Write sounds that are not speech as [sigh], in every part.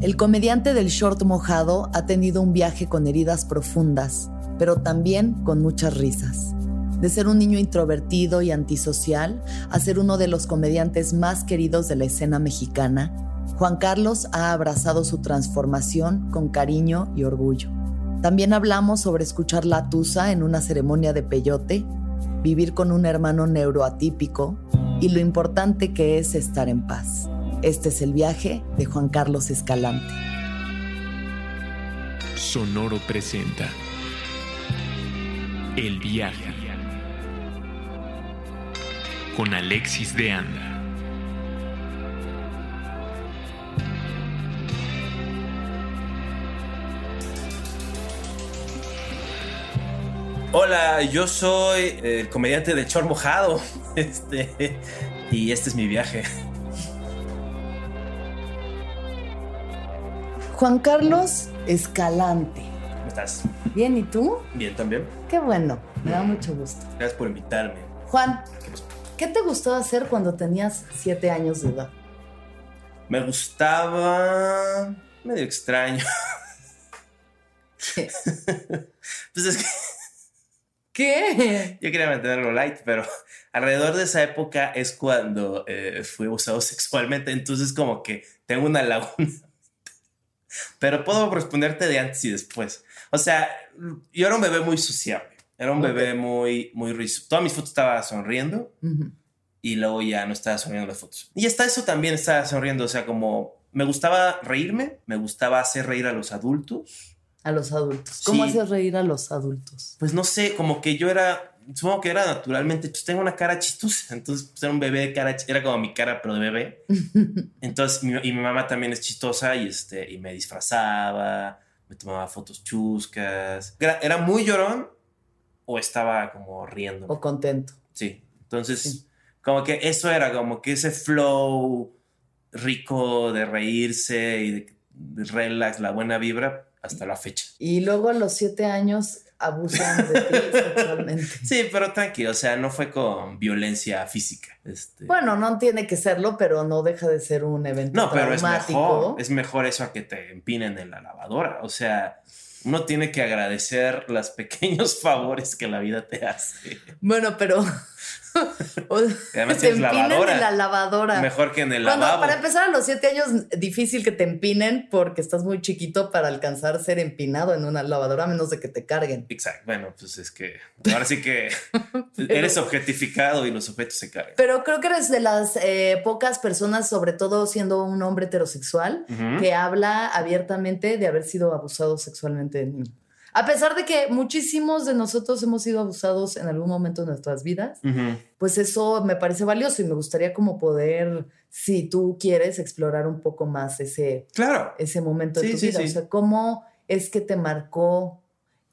El comediante del short mojado ha tenido un viaje con heridas profundas, pero también con muchas risas. De ser un niño introvertido y antisocial a ser uno de los comediantes más queridos de la escena mexicana, Juan Carlos ha abrazado su transformación con cariño y orgullo. También hablamos sobre escuchar la tusa en una ceremonia de peyote, vivir con un hermano neuroatípico y lo importante que es estar en paz. Este es el viaje de Juan Carlos Escalante. Sonoro presenta El viaje con Alexis de Anda. Hola, yo soy el comediante de Chor Mojado. [laughs] Este, y este es mi viaje. Juan Carlos Escalante. ¿Cómo estás? Bien, ¿y tú? Bien también. Qué bueno, me da mucho gusto. Gracias por invitarme. Juan, ¿qué te gustó hacer cuando tenías siete años de edad? Me gustaba medio extraño. ¿Qué? [laughs] pues es que ¿Qué? yo quería mantenerlo light, pero alrededor de esa época es cuando eh, fui abusado sexualmente, entonces como que tengo una laguna. Pero puedo responderte de antes y después. O sea, yo era un bebé muy sociable. Era un bebé muy, muy risueño. Todas mis fotos estaba sonriendo y luego ya no estaba sonriendo en las fotos. Y hasta eso también estaba sonriendo. O sea, como me gustaba reírme, me gustaba hacer reír a los adultos. A los adultos. ¿Cómo Sí. haces reír a los adultos? Pues no sé, como que yo era, supongo que era naturalmente, pues tengo una cara chistosa. Entonces, pues, era un bebé de cara, era como mi cara, pero de bebé. [laughs] Entonces, mi, y mi mamá también es chistosa y, este, y me disfrazaba, me tomaba fotos chuscas. Era, era muy llorón o estaba como riendo. o contento. Sí. Entonces, Sí. como que eso era como que ese flow rico de reírse y de, de relax, la buena vibra hasta la fecha. Y luego a los siete años abusan de ti [laughs] sexualmente. Sí, pero tranquilo, o sea, no fue con violencia física. Este, Bueno, no tiene que serlo, pero no deja de ser un evento no, pero es mejor, es mejor eso a que te empinen en la lavadora. O sea, uno tiene que agradecer los [laughs] pequeños favores que la vida te hace. Bueno, pero [laughs] o- Y además te lavadora. en la lavadora. Mejor que en el Cuando, lavabo. para empezar a los siete años, difícil que te empinen porque estás muy chiquito para alcanzar ser empinado en una lavadora, a menos de que te carguen. Exacto, bueno, pues es que ahora sí que [laughs] eres objetificado y los objetos se cargan. Pero creo que eres de las eh, pocas personas, sobre todo siendo un hombre heterosexual, que habla abiertamente de haber sido abusado sexualmente de niño. A pesar de que muchísimos de nosotros hemos sido abusados en algún momento de nuestras vidas, pues eso me parece valioso y me gustaría como poder, si tú quieres, explorar un poco más ese, Claro. ese momento de tu sí, vida. sí. O sea, ¿cómo es que te marcó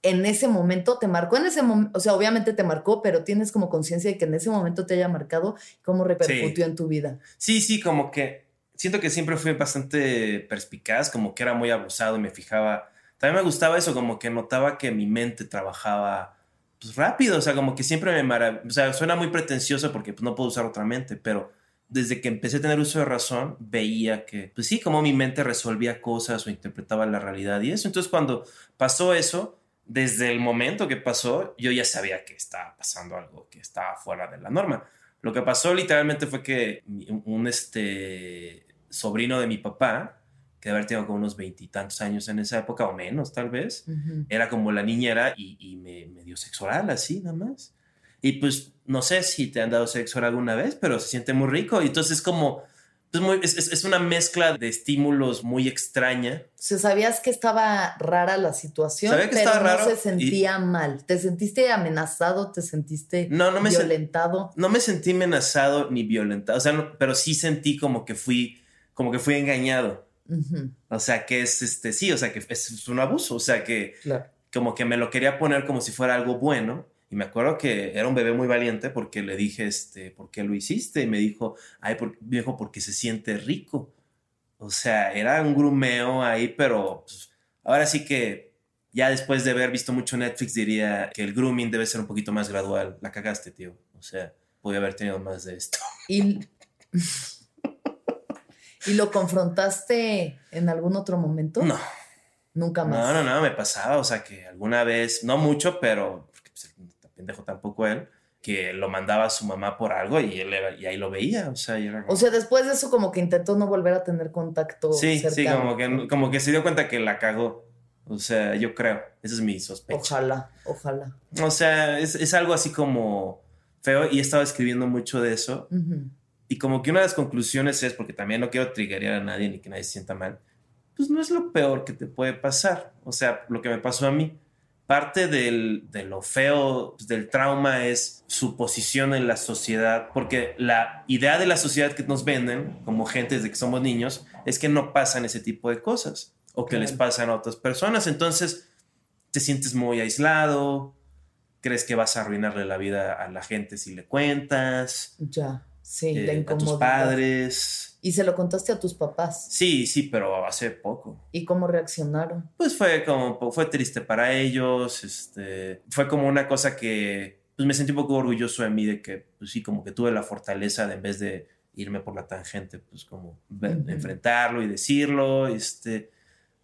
en ese momento? ¿Te marcó en ese momento? O sea, obviamente te marcó, pero tienes como conciencia de que en ese momento te haya marcado, ¿cómo repercutió en tu vida? Sí, sí, como que siento que siempre fui bastante perspicaz, como que era muy abusado y me fijaba. También me gustaba eso, como que notaba que mi mente trabajaba pues, rápido, o sea, como que siempre me maravillaba. O sea, suena muy pretencioso porque pues, no puedo usar otra mente, pero desde que empecé a tener uso de razón, veía que, pues sí, como mi mente resolvía cosas o interpretaba la realidad y eso. Entonces, cuando pasó eso, desde el momento que pasó, yo ya sabía que estaba pasando algo que estaba fuera de la norma. Lo que pasó literalmente fue que un este, sobrino de mi papá, que haber tenido como unos veintitantos años en esa época o menos tal vez, Ujú. era como la niñera y, y me, me dio sexo oral así nada más. Y pues no sé si te han dado sexo oral alguna vez, pero se siente muy rico. Y entonces es como, pues muy, es, es- una mezcla de estímulos muy extraña. O sea, sabías que estaba rara la situación, Sabía que pero estaba no raro se sentía mal. ¿Te sentiste amenazado? ¿Te sentiste No, no me, sen- violentado? no me sentí amenazado ni violentado, o sea, no- pero sí sentí como que fui, como que fui engañado. Ujú, O sea, que es este, sí, o sea, que es, es un abuso, o sea, que claro. como que me lo quería poner como si fuera algo bueno. Y me acuerdo que era un bebé muy valiente porque le dije, este, ¿por qué lo hiciste? Y me dijo, ay, por, me dijo, porque se siente rico. O sea, era un grumeo ahí, pero pues, ahora sí que ya después de haber visto mucho Netflix diría que el grooming debe ser un poquito más gradual. La cagaste, tío. O sea, podía haber tenido más de esto. Y, [laughs] ¿Y lo confrontaste en algún otro momento? No. Nunca más. No, no, no, me pasaba, o sea, que alguna vez, no mucho, pero, pues, pendejo tampoco él, que lo mandaba a su mamá por algo y él era- y ahí lo veía, o sea, y era como- O sea, después de eso como que intentó no volver a tener contacto sí, sí, como que, como que se dio cuenta que la cagó, o sea, yo creo, esa es mi sospecha. Ojalá, ojalá. O sea, es, es algo así como feo y he estado escribiendo mucho de eso Ujú. Y como que una de las conclusiones es, porque también no quiero triggerear a nadie ni que nadie se sienta mal, pues no es lo peor que te puede pasar, o sea, lo que me pasó a mí. Parte del, de lo feo pues, del trauma es su posición en la sociedad, porque la idea de la sociedad que nos venden como gente desde que somos niños es que no pasan ese tipo de cosas o que Claro. les pasan a otras personas. Entonces te sientes muy aislado, crees que vas a arruinarle la vida a la gente si le cuentas, Ya, sí, eh, la a tus incomodidad. padres. Y se lo contaste a tus papás. Sí, sí, pero hace poco. ¿Y cómo reaccionaron? Pues fue como, fue triste para ellos, este, fue como una cosa que, pues me sentí un poco orgulloso de mí de que, pues sí, como que tuve la fortaleza de en vez de irme por la tangente, pues como ver- Ujú. enfrentarlo y decirlo, este,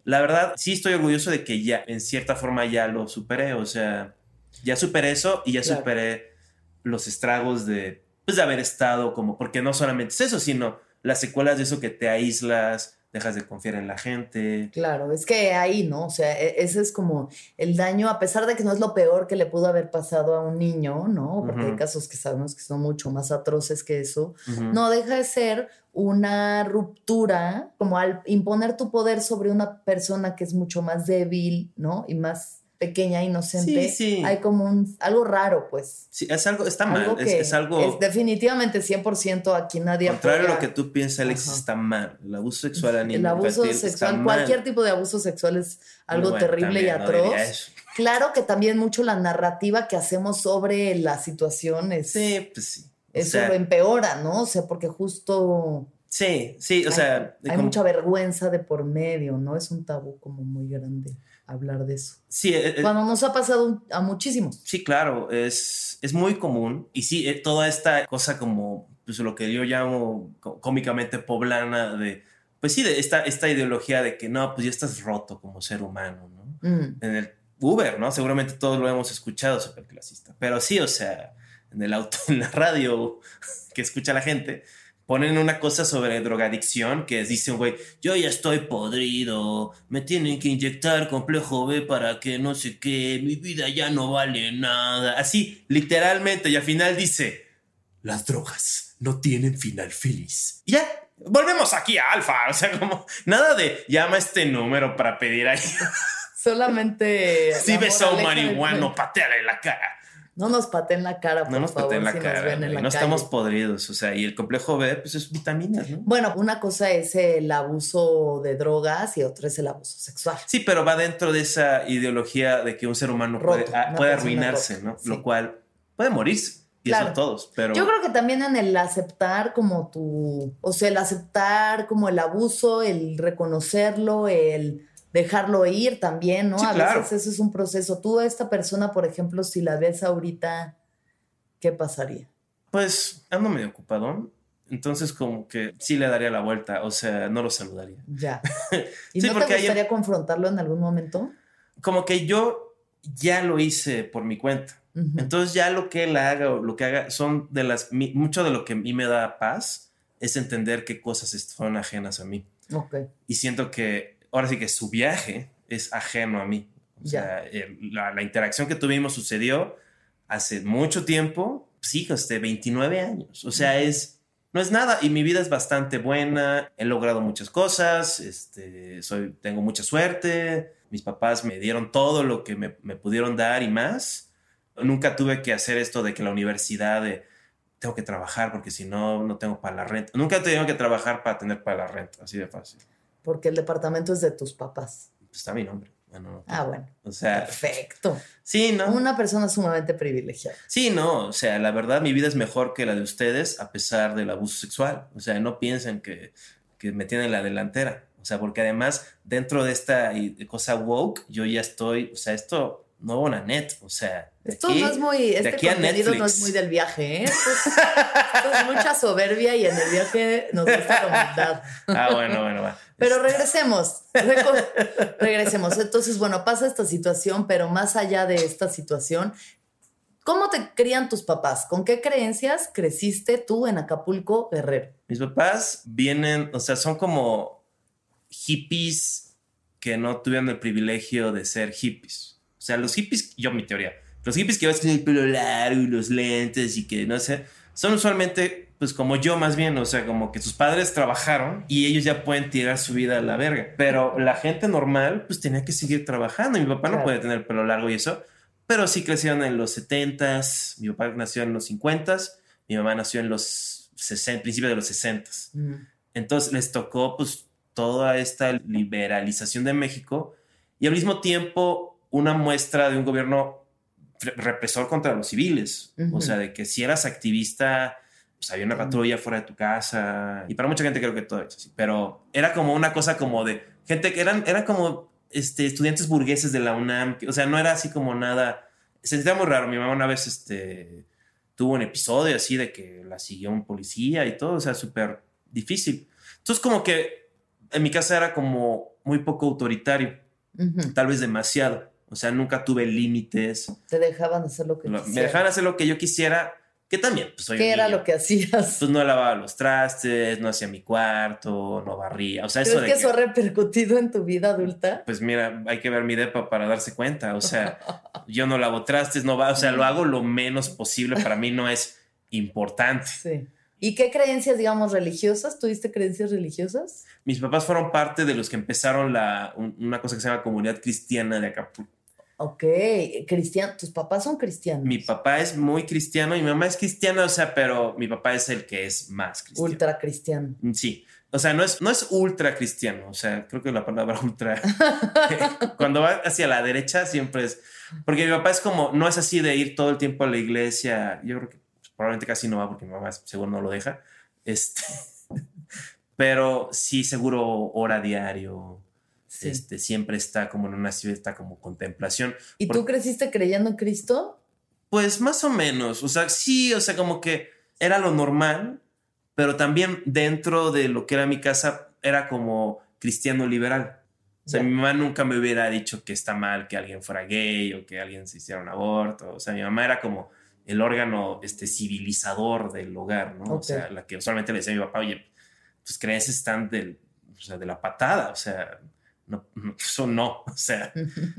la verdad, sí estoy orgulloso de que ya, en cierta forma ya lo superé, o sea, ya superé eso y ya Claro. superé los estragos de, pues de haber estado como, porque no solamente es eso, sino las secuelas de eso que te aíslas, dejas de confiar en la gente. Claro, es que ahí, ¿no? O sea, e- ese es como el daño, a pesar de que no es lo peor que le pudo haber pasado a un niño, ¿no? Porque hay casos que sabemos que son mucho más atroces que eso. No deja de ser una ruptura, como al imponer tu poder sobre una persona que es mucho más débil, ¿no? Y más pequeña, inocente. Sí, sí. Hay como un, algo raro, pues. Sí, es algo, está mal, Algo es, que es algo es definitivamente 100% aquí nadie contrario a lo que tú piensas, Alex, Ajá. está mal. El abuso sexual a niños El abuso sexual, mal. cualquier tipo de abuso sexual es algo Bueno, terrible y no atroz. [laughs] Claro que también mucho la narrativa que hacemos sobre la situación es, Sí, pues sí. O eso sea, lo empeora, ¿no? O sea, porque justo sí, sí, o hay- sea, hay como- mucha vergüenza de por medio, ¿no? Es un tabú como muy grande hablar de eso. sí, eh, eh, Cuando nos ha pasado a muchísimos. sí, claro, es, es muy común. Y sí, eh, toda esta cosa como, pues lo que yo llamo có- cómicamente poblana de, pues sí, de esta, esta ideología de que no, pues ya estás roto como ser humano, ¿no? Mm, en el Uber, ¿no? Seguramente todos lo hemos escuchado, súper clasista. Pero sí, o sea, en el auto, [laughs] en la radio que escucha la gente, ponen una cosa sobre drogadicción que dice un güey, yo ya estoy podrido, me tienen que inyectar complejo B para que no sé qué, mi vida ya no vale nada. Así, literalmente, y al final dice, las drogas no tienen final feliz. Y ya, volvemos aquí a Alfa, o sea, como nada de llama este número para pedir ahí. [laughs] Solamente. [laughs] Si ves a un marihuano, pateale la cara. No nos pateen la cara, por No nos favor, pateen la si nos cara. ven en güey. la No calle. estamos podridos. O sea, y el complejo B, pues es vitaminas, ¿no? Bueno, una cosa es el abuso de drogas y otra es el abuso sexual. Sí, pero va dentro de esa ideología de que un ser humano Roto, puede, puede arruinarse, ¿no? sí. Lo cual puede morirse. Y Claro. eso todos. Pero Yo creo que también en el aceptar como tu, o sea, el aceptar como el abuso, el reconocerlo, el dejarlo ir también, ¿no? Sí, a claro. veces eso es un proceso. Tú a esta persona, por ejemplo, si la ves ahorita, ¿qué pasaría? pues ando medio ocupadón. Entonces, como que sí le daría la vuelta. O sea, no lo saludaría. Ya. [laughs] ¿Y Sí, no te hay- gustaría confrontarlo en algún momento? Como que yo ya lo hice por mi cuenta. Entonces ya lo que él haga o lo que haga son de las... mi- Mucho de lo que a mí me da paz es entender qué cosas son ajenas a mí. Ok. Y siento que ahora sí que su viaje es ajeno a mí. O Ya. sea, el- la, la interacción que tuvimos sucedió hace mucho tiempo, sí, este, 29 años. O sea, es... No es nada y mi vida es bastante buena, he logrado muchas cosas, este, soy, tengo mucha suerte, mis papás me dieron todo lo que me, me pudieron dar y más. Nunca tuve que hacer esto de que la universidad de tengo que trabajar porque si no, no tengo para la renta. Nunca he tenido que trabajar para tener para la renta, así de fácil. Porque el departamento es de tus papás. Pues está mi nombre. Bueno, Ah, bueno. o sea, Perfecto. sí, ¿no? Una persona sumamente privilegiada. Sí, no, o sea, la verdad mi vida es mejor que la de ustedes a pesar del abuso sexual. O sea, no piensen que, que me tienen la delantera. O sea, porque además dentro de esta cosa woke, yo ya estoy, o sea, esto no una net, o sea. Esto no es muy, este no es muy del viaje, ¿eh? Esto es, mucha soberbia y en el viaje nos gusta la humildad. Ah, bueno, bueno, va. Pero regresemos, regresemos. Entonces, bueno, pasa esta situación, pero más allá de esta situación, ¿cómo te crían tus papás? ¿Con qué creencias creciste tú en Acapulco, Guerrero? Mis papás vienen, o sea, son como hippies que no tuvieron el privilegio de ser hippies. O sea, los hippies, yo mi teoría, los hippies que ves con el pelo largo y los lentes y que no sé, son usualmente pues como yo más bien, o sea, como que sus padres trabajaron y ellos ya pueden tirar su vida a la verga. Pero la gente normal pues tenía que seguir trabajando. Mi papá no puede tener el pelo largo y eso, pero sí crecieron en los 70s, mi papá nació en los 50s, mi mamá nació en los 60, principios de los 60s. Entonces les tocó pues toda esta liberalización de México y al mismo tiempo una muestra de un gobierno represor contra los civiles. O sea, de que si eras activista, pues había una patrulla fuera de tu casa. Y para mucha gente creo que todo eso así. Pero era como una cosa como de gente que eran, eran como este, estudiantes burgueses de la UNAM. o sea, no era así como nada. Se sentía muy raro. Mi mamá una vez este, tuvo un episodio así de que la siguió un policía y todo. O sea, súper difícil. Entonces, como que en mi casa era como muy poco autoritario. Tal vez demasiado. O sea, nunca tuve límites. Te dejaban hacer lo que Me dejaban hacer lo que yo quisiera, que también, pues soy ¿Qué era lo que hacías? Pues no lavaba los trastes, no hacía mi cuarto, no barría. O sea, eso de que, eso ha repercutido en tu vida adulta? Pues mira, hay que ver mi depa para darse cuenta. O sea, [laughs] yo no lavo trastes, no va, o sea, lo hago lo menos posible. Para mí no es importante. Sí. ¿Y qué creencias, digamos, religiosas? ¿Tuviste creencias religiosas? Mis papás fueron parte de los que empezaron la, una cosa que se llama Comunidad Cristiana de Acapulco. Ok, cristiano, tus papás son cristianos. Mi papá es muy cristiano y mi mamá es cristiana, o sea, pero mi papá es el que es más cristiano. Ultra cristiano. Mm, sí, o sea, no es, no es ultra cristiano, o sea, creo que la palabra [laughs] ultra, [laughs] cuando va hacia la derecha siempre es, porque mi papá es como, no es así de ir todo el tiempo a la iglesia, yo creo que probablemente casi no va porque mi mamá seguro no lo deja, este, [laughs] pero sí seguro hora diario, este, siempre está como en una cierta como contemplación. ¿Y tú creciste creyendo en Cristo? Pues más o menos, o sea, sí, o sea, como que era lo normal, pero también dentro de lo que era mi casa era como cristiano liberal. O sea, mi mamá nunca me hubiera dicho que está mal que alguien fuera gay o que alguien se hiciera un aborto. O sea, mi mamá era como el órgano este, civilizador del hogar, ¿no? O sea, la que usualmente le decía a mi papá, oye, tus creencias están del, o sea, de la patada, o sea, no, eso no, [laughs] o sea,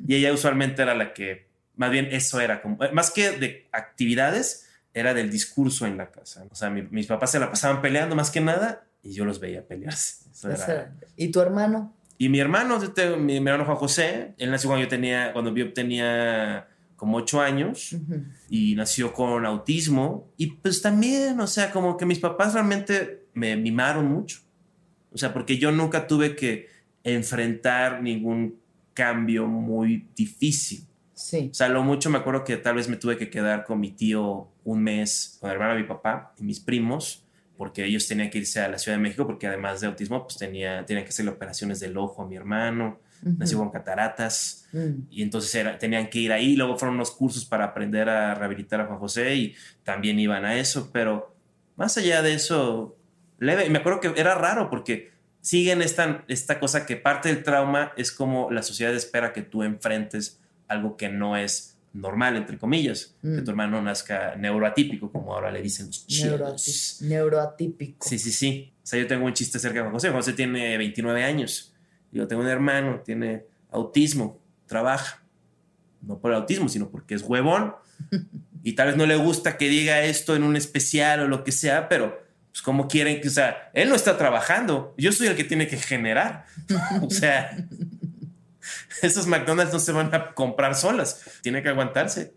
y ella usualmente era la que, más bien eso era como, más que de actividades, era del discurso en la casa. O sea, mis papás se la pasaban peleando más que nada y yo los veía pelearse. [laughs] ¿Y tu hermano? Y mi hermano, mi, hermano Juan José, él nació cuando yo tenía, cuando yo tenía como ocho años y nació con autismo y pues también, o sea, como que mis papás realmente me mimaron mucho. O sea, porque yo nunca tuve que enfrentar ningún cambio muy difícil. Sí. O sea, lo mucho me acuerdo que tal vez me tuve que quedar con mi tío un mes, con el hermano de mi papá y mis primos, porque ellos tenían que irse a la Ciudad de México, porque además de autismo, pues tenía, tenían que hacerle operaciones del ojo a mi hermano, nació con cataratas, mm. y entonces era, tenían que ir ahí. Luego fueron unos cursos para aprender a rehabilitar a Juan José y también iban a eso, pero más allá de eso, leve. Y me acuerdo que era raro porque siguen esta, esta cosa que parte del trauma es como la sociedad espera que tú enfrentes algo que no es normal, entre comillas, que mm. tu hermano nazca neuroatípico, como ahora le dicen los chicos. Neuroatípico. Sí, sí, sí. O sea, yo tengo un chiste acerca de Juan José. Juan José tiene 29 años. Yo tengo un hermano, tiene autismo, trabaja. No por el autismo, sino porque es huevón. [laughs] y tal vez no le gusta que diga esto en un especial o lo que sea, pero pues cómo quieren que, o sea, él no está trabajando, yo soy el que tiene que generar. [laughs] o sea, esos McDonald's no se van a comprar solas, tiene que aguantarse.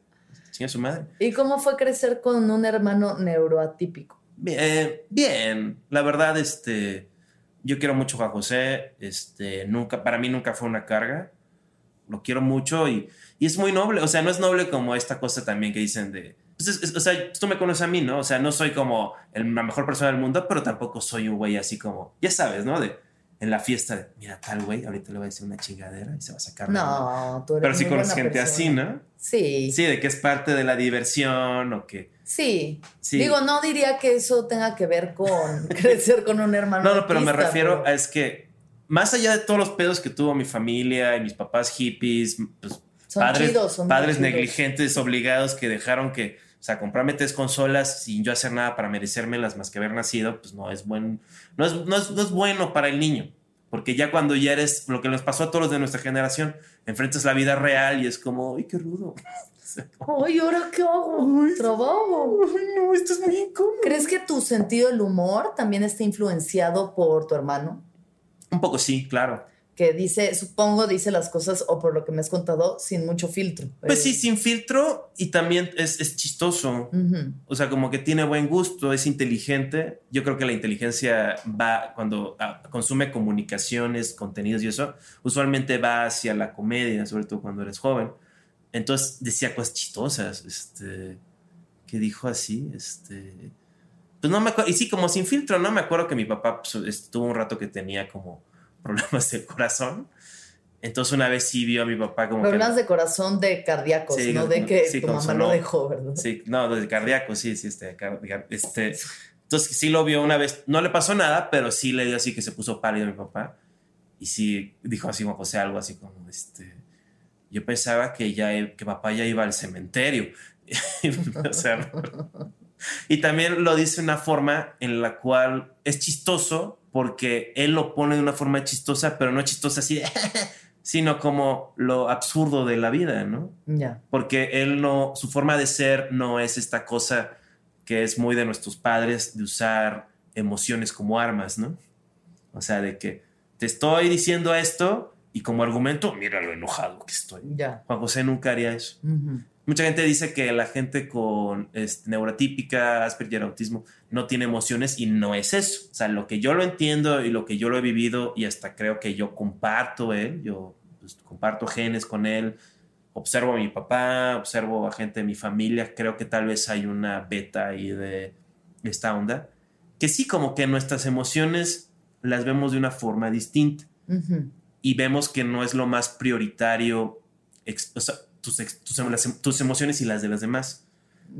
Sin su madre. ¿Y cómo fue crecer con un hermano neuroatípico? Bien, bien. La verdad, este, yo quiero mucho a José. Este, nunca, para mí nunca fue una carga. Lo quiero mucho y, y es muy noble. O sea, no es noble como esta cosa también que dicen de, pues o sea, tú me conoces a mí, ¿no? O sea, no soy como la mejor persona del mundo, pero tampoco soy un güey así como, ya sabes, ¿no? De en la fiesta de, mira, tal güey, ahorita le voy a decir una chingadera y se va a sacar. No, tú eres Pero sí conoces gente así. ¿no? Sí. Sí, de que es parte de la diversión o que... Sí. Sí. Digo, no diría que eso tenga que ver con [laughs] crecer con un hermano. No, no, pero me refiero pero- a es que, más allá de todos los pedos que tuvo mi familia y mis papás hippies, pues, Son padres, chidos, son padres chidos. negligentes, obligados que dejaron que, sea, comprarme tres consolas sin yo hacer nada para merecérmelas más que haber nacido, pues no es buen, no es, no es, no es bueno para el niño. Porque ya cuando ya eres, lo que nos pasó a todos los de nuestra generación, enfrentas la vida real y es como, ¡ay, qué rudo! [laughs] Ay, ¿ahora qué hago? Trabajo. ¡Ay, no, esto es muy incómodo! ¿Crees que tu sentido del humor también está influenciado por tu hermano? Un poco sí, claro. Que dice, supongo, dice las cosas, o por lo que me has contado, sin mucho filtro. Pues Eh, sí, sin filtro y también es, es chistoso. O sea, como que tiene buen gusto, es inteligente. Yo creo que la inteligencia va cuando ah, consume comunicaciones, contenidos y eso, usualmente va hacia la comedia, sobre todo cuando eres joven. Entonces decía cosas chistosas, este, que dijo así, este, pues no me acuerdo, y sí, como sin filtro, no me acuerdo que mi papá pues, estuvo un rato que tenía como problemas del corazón. Entonces una vez sí vio a mi papá como Problemas que... de corazón de cardíacos, Sí, no de que sí, tu mamá sonó. lo dejó, ¿verdad? Sí, no, desde cardíaco, sí, sí, este, este. Entonces sí lo vio una vez, no le pasó nada, pero sí le dio así que se puso pálido a mi papá. Y sí dijo así como José algo así como este. Yo pensaba que ya que papá ya iba al cementerio. [laughs] O sea, [laughs] y también lo dice de una forma en la cual es chistoso porque él lo pone de una forma chistosa, pero no chistosa así, [laughs] sino como lo absurdo de la vida, ¿no? Ya. porque él no, su forma de ser no es esta cosa que es muy de nuestros padres de usar emociones como armas, ¿no? O sea, de que te estoy diciendo esto y como argumento, mira lo enojado que estoy. Ya. Juan José nunca haría eso. Ujú. Mucha gente dice que la gente con este, neurotípica, Asperger, autismo, no tiene emociones y no es eso. O sea, lo que yo lo entiendo y lo que yo lo he vivido y hasta creo que yo comparto él, yo pues, comparto genes con él, observo a mi papá, observo a gente de mi familia, creo que tal vez hay una beta ahí de esta onda, que sí como que nuestras emociones las vemos de una forma distinta y vemos que no es lo más prioritario ex- o sea, tus, em- las tus emociones y las de las demás.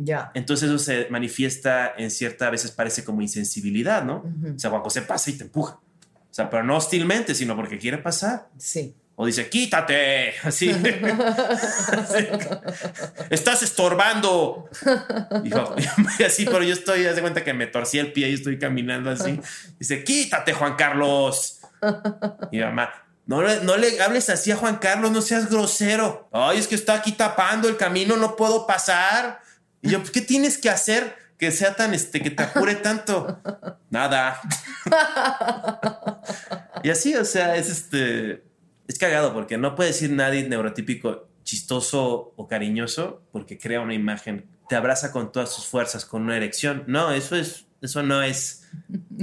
Ya. Entonces eso se manifiesta en cierta, a veces parece como insensibilidad, ¿no? Ujú. O sea, Juan José pasa y te empuja. O sea, pero no hostilmente, sino porque quiere pasar. Sí. O dice, quítate, así. [laughs] Así. Estás estorbando. Y yo- [laughs] y así, pero yo estoy, haz de cuenta que me torcí el pie y estoy caminando así. Dice, quítate, Juan Carlos. Y mi mamá, no le, no le hables así a Juan Carlos, no seas grosero. Ay, es que está aquí tapando el camino, no puedo pasar. Y yo, pues, ¿qué tienes que hacer que sea tan, este, que te apure tanto? [laughs] Nada. y así, o sea, es este, es cagado porque no puede decir nadie neurotípico chistoso o cariñoso porque crea una imagen, te abraza con todas sus fuerzas, con una erección. No, eso es, eso no es,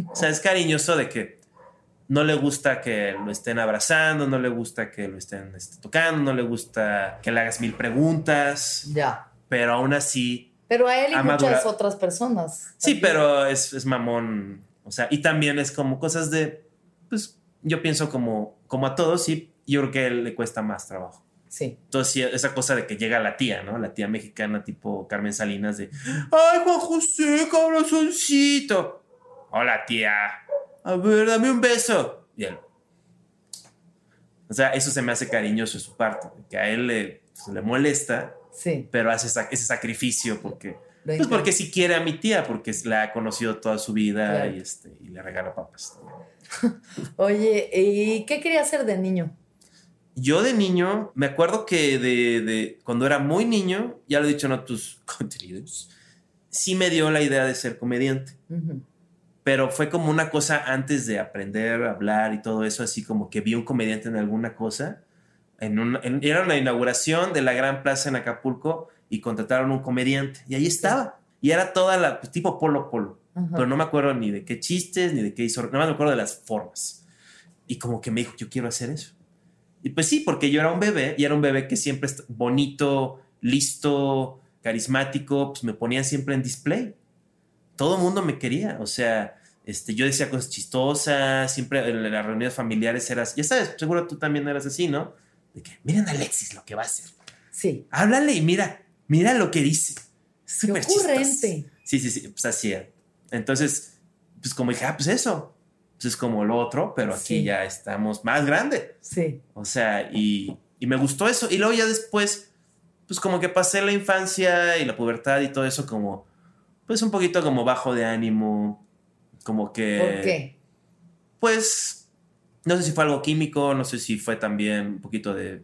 o sea, es cariñoso de que no le gusta que lo estén abrazando, no le gusta que lo estén este, tocando, no le gusta que le hagas mil preguntas, Ya. pero aún así Pero a él y Ha muchas otras personas. Sí, también. pero es, es mamón. O sea, y también es como cosas de. Pues yo pienso como, como a todos, y yo creo que a él le cuesta más trabajo. Sí. Entonces, esa cosa de que llega la tía, ¿no? La tía mexicana, tipo Carmen Salinas, de. ¡Ay, Juan José, cabrozoncito! Hola, tía. A ver, dame un beso. Y él. O sea, eso se me hace cariñoso de su parte. Que a él le, pues, le molesta, Sí. pero hace esa- ese sacrificio porque. Pues porque si quiere a mi tía, porque la ha conocido toda su vida Claro. y, este, y le regala papas. [laughs] Oye, ¿y qué quería hacer de niño? Yo de niño, me acuerdo que de, de cuando era muy niño, ya lo he dicho en otros [laughs] contenidos, sí me dio la idea de ser comediante. Ujú. Pero fue como una cosa antes de aprender a hablar y todo eso, así como que vi un comediante en alguna cosa. En una- en- era una inauguración de la gran plaza en Acapulco y contrataron un comediante y ahí estaba. Y era toda la, pues, tipo polo polo. Pero no me acuerdo ni de qué chistes, ni de qué hizo, nada más me acuerdo de las formas. Y como que me dijo, yo quiero hacer eso. Y pues sí, porque yo era un bebé y era un bebé que siempre est- bonito, listo, carismático, pues me ponían siempre en display. Todo el mundo me quería, o sea, Este, yo decía cosas chistosas, siempre en las reuniones familiares eras, ya sabes, seguro tú también eras así, ¿no? De que, miren a Alexis lo que va a hacer. Sí. Háblale y mira, mira lo que dice. Súper chistoso. ocurrente. Sí, sí, sí, pues así era. Entonces, pues como dije, ah, pues eso. Pues es como lo otro, pero aquí Sí. ya estamos más grande. Sí. O sea, y, y me gustó eso. Y luego ya después, pues como que pasé la infancia y la pubertad y todo eso como, pues un poquito como bajo de ánimo, como que... ¿Por qué? Pues, no sé si fue algo químico, no sé si fue también un poquito de,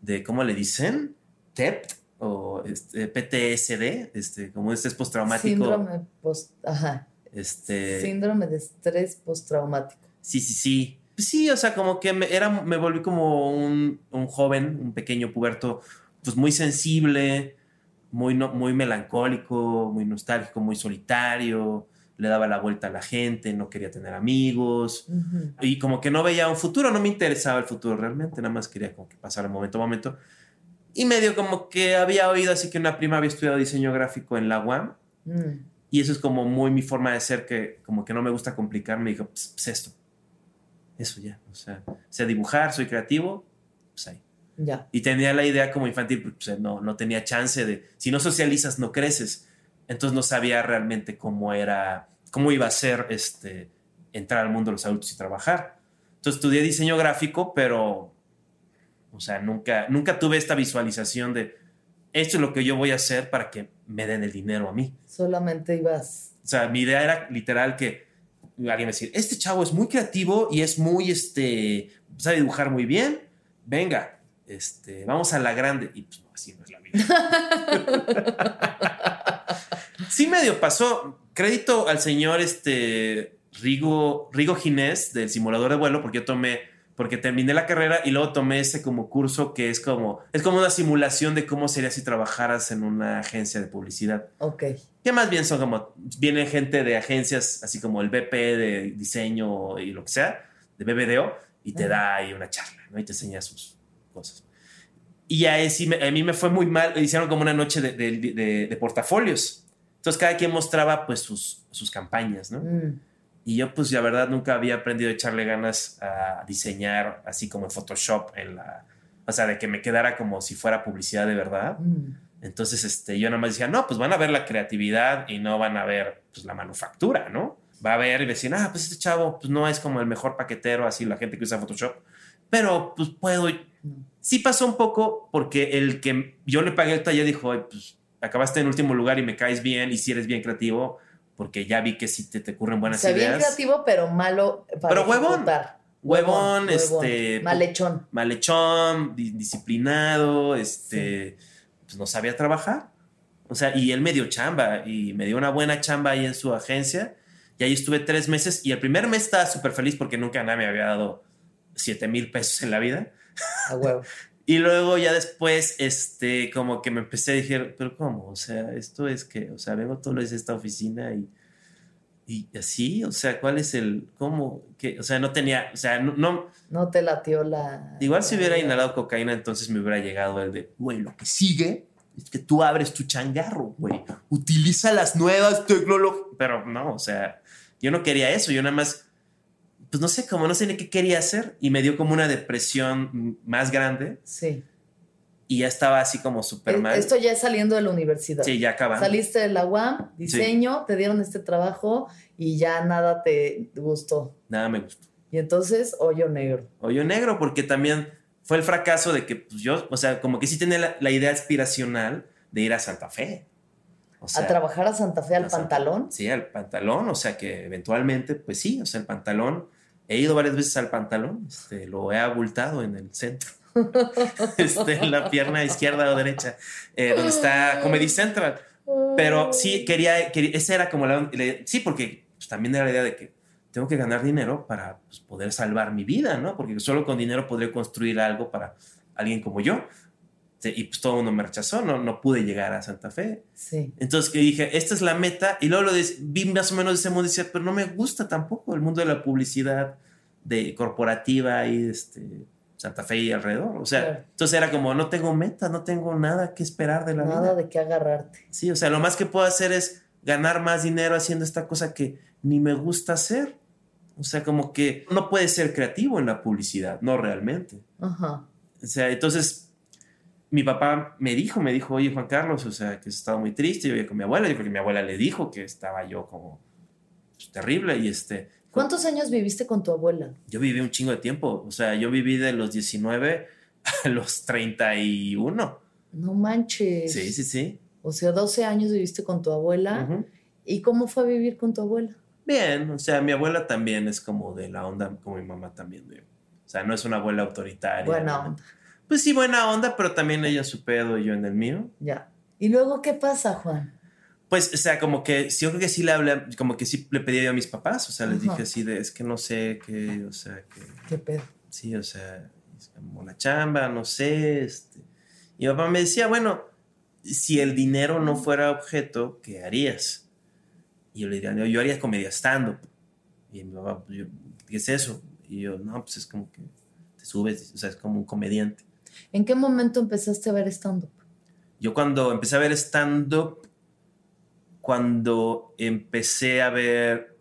de ¿cómo le dicen? TEPT o este, PTSD, este, como este es postraumático. Síndrome post, ajá. Este, Síndrome de estrés postraumático. Sí, sí, sí. Pues sí, o sea, como que me, era, me volví como un, un joven, un pequeño puberto, pues muy sensible, muy, no, muy melancólico, muy nostálgico, muy solitario, le daba la vuelta a la gente, no quería tener amigos y como que no veía un futuro, no me interesaba el futuro realmente, nada más quería como que pasara momento a momento. Y medio como que había oído así que una prima había estudiado diseño gráfico en la UAM Mm. y eso es como muy mi forma de ser, que como que no me gusta complicarme. Y dijo, pues, pues esto. Eso ya. O sea, sé dibujar, soy creativo, pues ahí. Ya. Y tenía la idea como infantil, pues no, no tenía chance de, si no socializas, no creces. Entonces no sabía realmente cómo era, cómo iba a ser este, entrar al mundo de los adultos y trabajar. Entonces estudié diseño gráfico, pero, o sea, nunca, nunca tuve esta visualización de, esto es lo que yo voy a hacer para que me den el dinero a mí. Solamente ibas. O sea, mi idea era literal que alguien me decía, este chavo es muy creativo y es muy, este, sabe dibujar muy bien, venga, este, vamos a la grande. Y pues no, así no es la vida. [laughs] sí medio pasó. Crédito al señor, este, Rigo, Rigo Ginés del simulador de vuelo, porque yo tomé, porque terminé la carrera y luego tomé ese como curso que es como, es como una simulación de cómo sería si trabajaras en una agencia de publicidad Ok. que más bien son como, viene gente de agencias así como el BP de diseño y lo que sea, de BBDO, y te da ahí una charla, ¿no? Y te enseña sus cosas. Y ahí sí a mí me fue muy mal, hicieron como una noche de, de- de- de portafolios. Entonces cada quien mostraba pues sus, sus campañas, ¿no? Mm. Y yo pues la verdad nunca había aprendido a echarle ganas a diseñar así como en Photoshop, en la, o sea, de que me quedara como si fuera publicidad de verdad. Mm. Entonces, este, yo nada más decía, no, pues van a ver la creatividad y no van a ver pues, la manufactura, ¿no? Va a ver y decir, ah, pues este chavo pues, no es como el mejor paquetero, así la gente que usa Photoshop, pero pues puedo. Sí pasó un poco porque el que yo le pagué el taller dijo, "Ay, pues acabaste en último lugar y me caes bien y si eres bien creativo, porque ya vi que sí te, te ocurren O buenas sea, bien ideas. creativo, pero malo para Pero huevón. ejecutar. Huevón, este, Malhechón. malhechón, di- disciplinado, este, pues no sabía trabajar. O sea, y él me dio chamba y me dio una buena chamba ahí en su agencia. Y ahí estuve tres meses y el primer mes estaba súper feliz porque nunca nadie me había dado 7 mil pesos en la vida. A huevo. [laughs] Y luego ya después, este, como que me empecé a decir, pero ¿cómo? O sea, esto es que, o sea, vengo todos los días a esta oficina y, y así, o sea, ¿cuál es el, cómo? Que, o sea, no tenía, o sea, no, no, No te latió la. Igual si hubiera la- inhalado cocaína, entonces me hubiera llegado el de, güey, lo que sigue es que tú abres tu changarro, güey. Utiliza las nuevas tecnologías. Pero no, o sea, yo no quería eso, yo nada más, pues no sé, como no sé ni qué quería hacer y me dio como una depresión más grande Sí. y ya estaba así como súper Eh, mal. Esto ya es saliendo de la universidad. Sí, ya acabando. Saliste de la UAM, diseño, te dieron este trabajo y ya nada te gustó. Nada me gustó. Y entonces, hoyo negro. Hoyo negro, porque también fue el fracaso de que pues, yo, o sea, como que sí tenía la, la idea aspiracional de ir a Santa Fe. O sea, a trabajar a Santa Fe al a Santa- pantalón. Sí, al pantalón, o sea que eventualmente, pues sí, o sea, el pantalón, he ido varias veces al pantalón, este, lo he abultado en el centro, [laughs] este, en la pierna izquierda o derecha, eh, donde está Comedy Central, pero sí, quería, quería esa era como la, la- sí, porque pues, también era la idea de que tengo que ganar dinero para pues, poder salvar mi vida, ¿no? Porque solo con dinero podré construir algo para alguien como yo. Y pues todo el mundo me rechazó, no, no pude llegar a Santa Fe. Sí. Entonces que dije, esta es la meta, y luego lo vi más o menos de ese mundo y decía, pero no me gusta tampoco el mundo de la publicidad de corporativa y este, Santa Fe y alrededor. O sea, Claro. entonces era como, no tengo meta, no tengo nada que esperar de la Nada vida. de qué agarrarte. Sí, o sea, lo más que puedo hacer es ganar más dinero haciendo esta cosa que ni me gusta hacer. O sea, como que no puedes ser creativo en la publicidad, no realmente. Ajá. O sea, entonces mi papá me dijo, me dijo, oye Juan Carlos, o sea, que estaba muy triste, yo iba con mi abuela, yo creo que mi abuela le dijo que estaba yo como pues, terrible y este... ¿Cuántos años viviste con tu abuela? Yo viví un chingo de tiempo, o sea, yo viví de los 19 a los 31. No manches. Sí, sí, sí. O sea, 12 años viviste con tu abuela. Ujú. ¿Y cómo fue vivir con tu abuela? Bien, o sea, mi abuela también es como de la onda, como mi mamá también. de- o sea, no es una abuela autoritaria. Buena onda. Pues sí, buena onda, pero también ella en su pedo y yo en el mío. Ya. ¿Y luego qué pasa, Juan? Pues, o sea, como que yo creo que sí le hablé, como que sí le pedí yo a mis papás, o sea, les Ajá. dije así de, es que no sé qué, o sea, que ¿Qué pedo? sí, o sea, es como la chamba, no sé, este. Y mi papá me decía, bueno, si el dinero no fuera objeto, ¿qué harías? Y yo le diría, "No, yo haría comedia stand-up. Y mi papá, pues, yo, ¿qué es eso? Y yo, no, pues es como que te subes, o sea, es como un comediante. ¿En qué momento empezaste a ver stand-up? Yo cuando empecé a ver stand-up, cuando empecé a ver,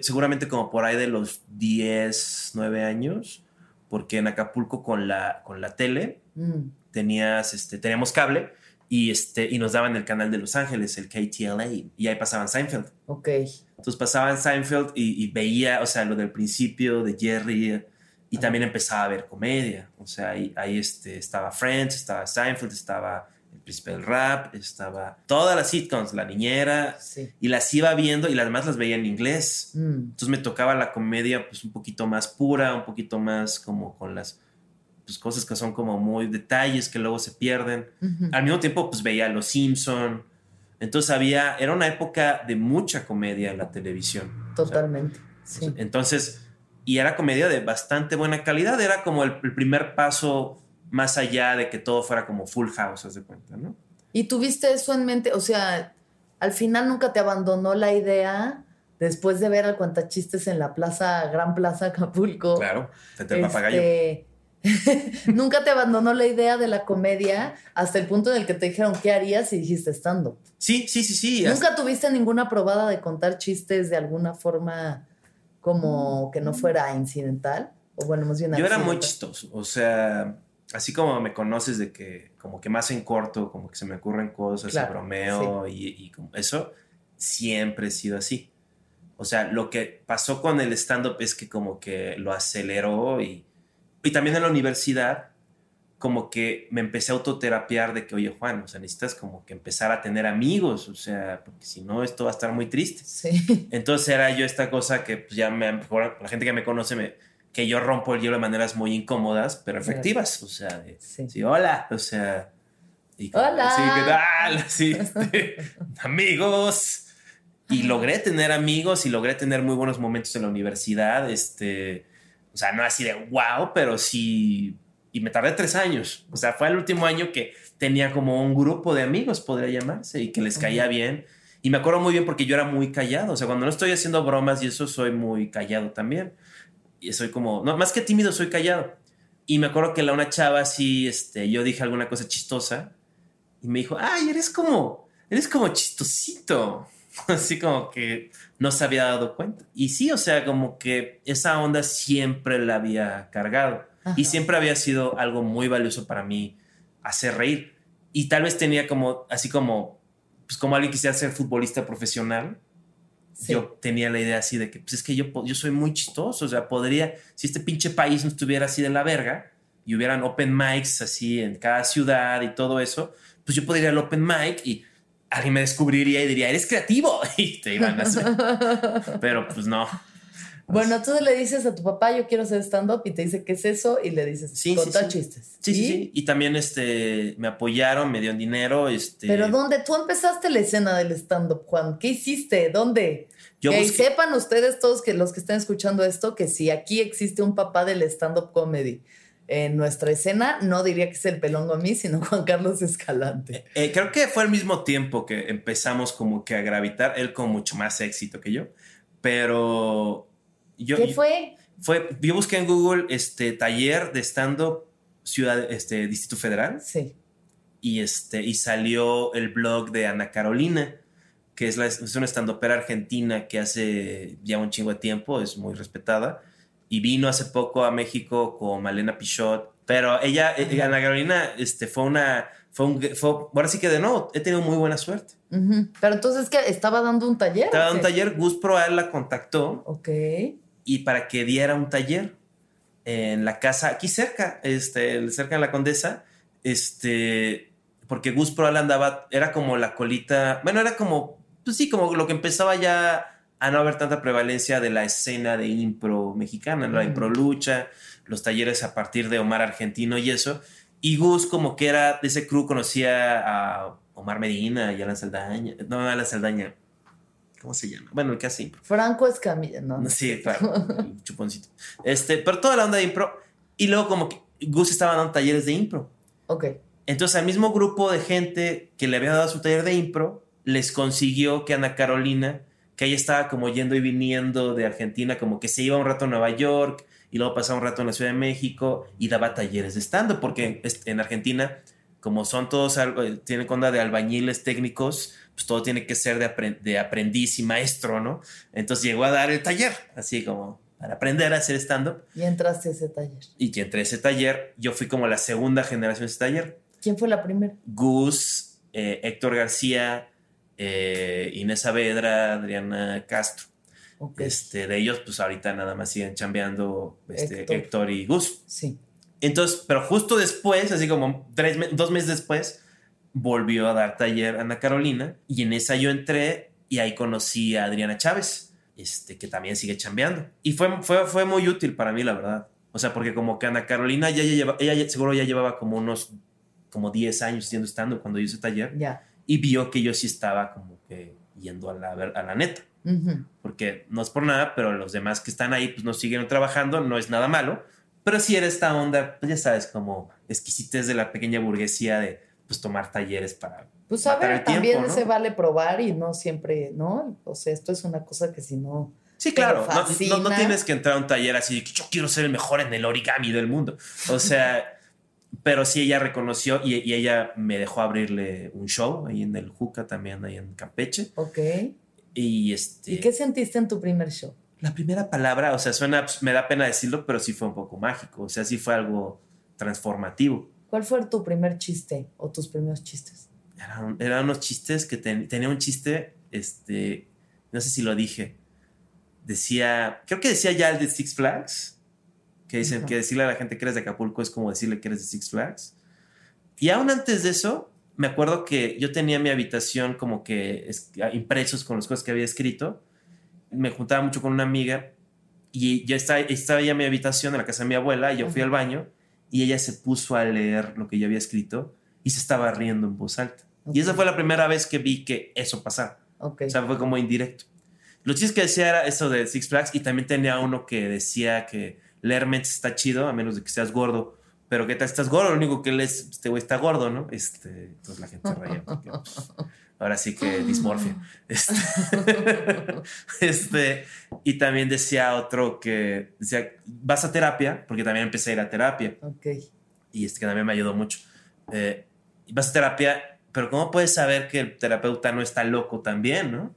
seguramente como por ahí de los 10, 9 años, porque en Acapulco con la, con la tele Mm, tenías, este, teníamos cable y, este, y nos daban el canal de Los Ángeles, el KTLA, y ahí pasaban Seinfeld. ok. Entonces pasaban Seinfeld y, y veía, o sea, lo del principio de Jerry y también empezaba a ver comedia. O sea, ahí, ahí este, estaba Friends, estaba Seinfeld, estaba El Príncipe del Rap, estaba todas las sitcoms, La Niñera, Sí. y las iba viendo y las demás las veía en inglés. Mm, Entonces me tocaba la comedia pues un poquito más pura, un poquito más como con las pues, cosas que son como muy detalles que luego se pierden. Al mismo tiempo pues veía Los Simpson. Entonces había, era una época de mucha comedia en la televisión. Totalmente. O sea, Sí. entonces, y era comedia de bastante buena calidad, era como el, el primer paso más allá de que todo fuera como full house, haz de cuenta, ¿no? ¿Y tuviste eso en mente? O sea, al final nunca te abandonó la idea después de ver al cuentachistes en la plaza, Gran Plaza Acapulco. Claro, frente al papagayo. Este, [laughs] nunca te abandonó la idea de la comedia hasta el punto en el que te dijeron qué harías y dijiste estando. Sí, sí, sí, sí. hasta- Nunca tuviste ninguna probada de contar chistes de alguna forma como que no fuera incidental. O bueno, más bien Yo era muy chistoso, o sea, así como me conoces de que como que más en corto, como que se me ocurren cosas, Claro, bromeo y, y como eso, siempre he sido así. O sea, lo que pasó con el stand-up es que como que lo aceleró y, y también en la universidad como que me empecé a autoterapiar de que, oye Juan, o sea, necesitas como que empezar a tener amigos, o sea, porque si no esto va a estar muy triste. Sí. [laughs] Entonces era yo esta cosa que pues, ya me, la gente que me conoce, me, que yo rompo el hielo de maneras muy incómodas, pero efectivas. O sea, de, Sí. sí, hola, o sea. y como, Hola. Sí, ¿qué tal? Sí, este, [laughs] amigos. Y logré tener amigos y logré tener muy buenos momentos en la universidad. Este, o sea, no así de wow, pero sí. Y me tardé tres años. O sea, fue el último año que tenía como un grupo de amigos, podría llamarse, y que les caía bien. Y me acuerdo muy bien porque yo era muy callado. O sea, cuando no estoy haciendo bromas y eso, soy muy callado también. Y soy como, no, más que tímido, soy callado. Y me acuerdo que la una chava así, este, yo dije alguna cosa chistosa y me dijo, ay, eres como, eres como chistosito. [laughs] Así como que no se había dado cuenta. Y sí, o sea, como que esa onda siempre la había cargado. Ajá. Y siempre había sido algo muy valioso para mí hacer reír. Y tal vez tenía como, así como, pues como alguien quisiera ser futbolista profesional, Sí. yo tenía la idea así de que, pues es que yo, yo soy muy chistoso, o sea, podría, si este pinche país no estuviera así de la verga y hubieran open mics así en cada ciudad y todo eso, pues yo podría ir al open mic y alguien me descubriría y diría, eres creativo, [laughs] y te iban a hacer. [laughs] Pero pues no. Bueno, tú le dices a tu papá, yo quiero hacer stand-up, y te dice, ¿qué es eso? Y le dices, Sí, sí, sí. chistes. Sí, sí, ¿Y? sí. Y también este, me apoyaron, me dieron dinero. Este, Pero ¿dónde? Tú empezaste la escena del stand-up, Juan. ¿Qué hiciste? ¿Dónde? yo que busqué- sepan ustedes todos que los que están escuchando esto, que si aquí existe un papá del stand-up comedy en nuestra escena, no diría que es el pelón a mí, sino Juan Carlos Escalante. Eh, creo que fue al mismo tiempo que empezamos como que a gravitar, él con mucho más éxito que yo, pero yo, ¿Qué fue? fue, yo busqué en Google este taller de stand-up Ciudad, este, Distrito Federal Sí. y, este, y salió el blog de Ana Carolina. que es, la, es una estandopera argentina que hace ya un chingo de tiempo, es muy respetada. Y vino hace poco a México con Malena Pichot. Pero ella, eh, Ana Carolina, este, fue una. Fue un, fue, ahora sí que de nuevo, he tenido muy buena suerte. Ujú. Pero entonces, ¿qué? ¿Estaba dando un taller? Estaba dando un taller, Gus Proal la contactó Ok. Y para que diera un taller en la casa, aquí cerca, este, cerca de la Condesa, este, porque Gus Proal andaba, era como la colita, bueno, era como, pues sí, como lo que empezaba ya a no haber tanta prevalencia de la escena de impro mexicana, la impro lucha, los talleres a partir de Omar Argentino y eso, y Gus como que era de ese crew, conocía a Omar Medina y Alan Saldaña, no, Alan Saldaña, ¿cómo se llama? Bueno, el que hace impro. Franco Escamilla, ¿no? Sí, claro, el chuponcito. Este, pero toda la onda de impro. Y luego como que Gus estaba dando talleres de impro. Ok. Entonces al mismo grupo de gente que le había dado su taller de impro, les consiguió que Ana Carolina, que ella estaba como yendo y viniendo de Argentina, como que se iba un rato a Nueva York y luego pasaba un rato en la Ciudad de México y daba talleres de stand porque este, en Argentina, como son todos, eh, tienen onda de albañiles técnicos, pues todo tiene que ser de, apren- de aprendiz y maestro, ¿no? Entonces llegó a dar el taller, así como para aprender a hacer stand-up. Y entraste a ese taller. Y que entre ese taller, yo fui como la segunda generación de ese taller. ¿Quién fue la primera? Gus, eh, Héctor García, eh, Inés Saavedra, Adriana Castro. Este, de ellos, pues ahorita nada más siguen chambeando este, Héctor. Héctor. y Gus. Sí. Entonces, pero justo después, así como tres, dos meses después, volvió a dar taller Ana Carolina y en esa yo entré y ahí conocí a Adriana Chávez, este, que también sigue chambeando. Y fue, fue, fue muy útil para mí, la verdad. O sea, porque como que Ana Carolina ya, ya lleva, ella ya- seguro ya llevaba como unos como 10 años siendo estando cuando yo hice taller Ya. y vio que yo sí estaba como que yendo a la, a la neta. Ujú. Porque no es por nada, pero los demás que están ahí pues no siguen trabajando, no es nada malo. Pero sí era esta onda, pues ya sabes, como exquisitez de la pequeña burguesía de pues tomar talleres para... Pues a ver, el tiempo, también ¿no? se vale probar y no siempre, ¿no? O sea, esto es una cosa que si no. Sí, claro, no, no- no, tienes que entrar a un taller así de que yo quiero ser el mejor en el origami del mundo. O sea, [laughs] pero sí ella reconoció y, y ella me dejó abrirle un show ahí en el Juca, también ahí en Campeche. Ok. Y este... ¿Y qué sentiste en tu primer show? La primera palabra, o sea, suena, pues, me da pena decirlo, pero sí fue un poco mágico, o sea, sí fue algo transformativo. ¿Cuál fue tu primer chiste o tus primeros chistes? Eran, eran unos chistes que ten- tenía un chiste, este, no sé si lo dije, decía, creo que decía ya el de Six Flags, que dicen Ajá. que decirle a la gente que eres de Acapulco es como decirle que eres de Six Flags. Y aún antes de eso, me acuerdo que yo tenía mi habitación como que es- impresos con las cosas que había escrito. Me juntaba mucho con una amiga y yo estaba, estaba ya en mi habitación en la casa de mi abuela y yo fui al baño y ella se puso a leer lo que yo había escrito y se estaba riendo en voz alta. Y esa fue la primera vez que vi que eso pasaba. Ok. O sea, fue como indirecto. Los chistes que decía era eso de Six Flags y también tenía uno que decía que leer mentes está chido a menos de que seas gordo. Pero ¿qué tal estás gordo? Lo único que lees, este güey está gordo, ¿no? Este, entonces la gente reía. porque, [laughs] ahora sí que dismorfia. [laughs] Este, [laughs] este, y también decía otro que decía, vas a terapia, porque también empecé a ir a terapia ok. y este que también me ayudó mucho. Eh, vas a terapia, pero ¿cómo puedes saber que el terapeuta no está loco también, no?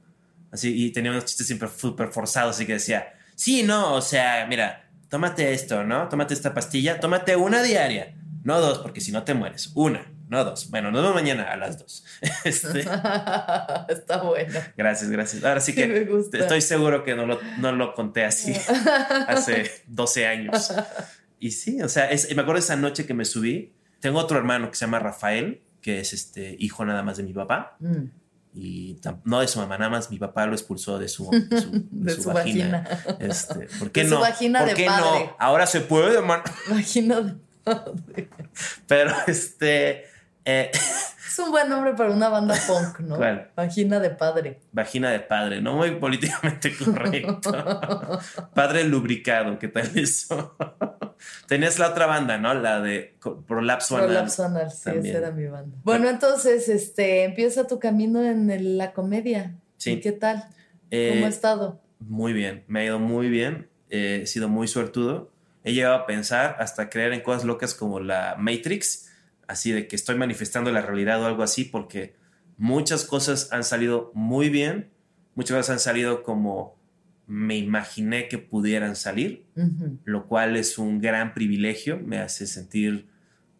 Así, y tenía unos chistes siempre súper forzados, así que decía, sí, no, o sea, mira, tómate esto, ¿no? Tómate esta pastilla, tómate una diaria, no dos, porque si no te mueres. Una, no dos. Bueno, nos vemos mañana a las dos. [laughs] Este, [laughs] Está buena. gracias, gracias. Ahora sí Sí, me que gusta. estoy seguro que no lo, no lo conté así [laughs] hace 12 años. Y sí, o sea, es- me acuerdo esa noche que me subí. Tengo otro hermano que se llama Rafael, que es este hijo nada más de mi papá. Mm, Y no de su mamá, nada más mi papá lo expulsó de su, de su, de De su su vagina. vagina. Este, ¿Por qué De su no? vagina ¿Por de qué padre. no? Ahora se puede, man. Vagina de padre. Pero este. Eh, [laughs] Es un buen nombre para una banda punk, ¿no? ¿Cuál? Vagina de padre. vagina de padre, no muy políticamente [laughs] correcto. padre lubricado, ¿qué tal eso? [laughs] Tenías la otra banda, ¿no? La de Prolapso Anal. Prolapso anal, sí, También. esa era mi banda. Bueno, entonces, este, empieza tu camino en el- la comedia. Sí. ¿Y qué tal? Eh, ¿Cómo ha estado? Muy bien, me ha ido muy bien. eh, he sido muy suertudo. He llegado a pensar, hasta creer en cosas locas como la Matrix, así de que estoy manifestando la realidad o algo así, porque muchas cosas han salido muy bien, muchas cosas han salido como me imaginé que pudieran salir, lo cual es un gran privilegio, me hace sentir,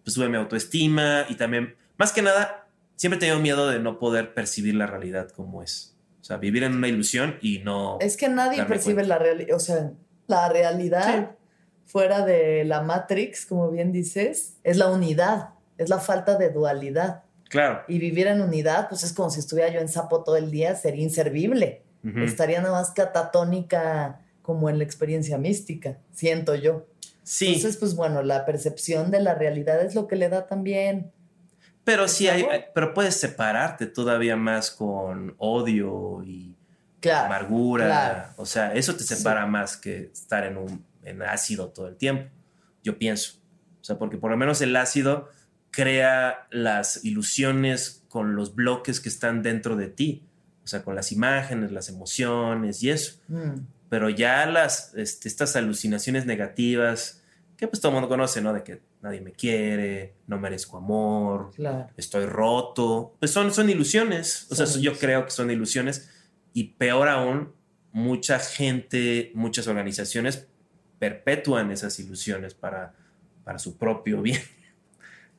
pues sube mi autoestima y también, más que nada, siempre he tenido miedo de no poder percibir la realidad como es. O sea, vivir en una ilusión y no... Es que nadie percibe la realidad, o sea, la realidad fuera de la Matrix, como bien dices, es la unidad, es la falta de dualidad. Claro. Y vivir en unidad, pues es como si estuviera yo en sapo todo el día, sería inservible. Estaría nada más catatónica como en la experiencia mística, siento yo. Sí. Entonces, pues bueno, la percepción de la realidad es lo que le da también. Pero sí hay, pero puedes separarte todavía más con odio y amargura. O sea, eso te separa más que estar en un en ácido todo el tiempo. Yo pienso. O sea, porque por lo menos el ácido crea las ilusiones con los bloques que están dentro de ti o sea, con las imágenes, las emociones y eso. Mm. Pero ya las, este, estas alucinaciones negativas, que pues todo el mundo conoce, ¿no? De que nadie me quiere, no merezco amor, estoy roto, pues son, son ilusiones. O sea, yo creo que son ilusiones. Y peor aún, mucha gente, muchas organizaciones perpetúan esas ilusiones para, para su propio bien.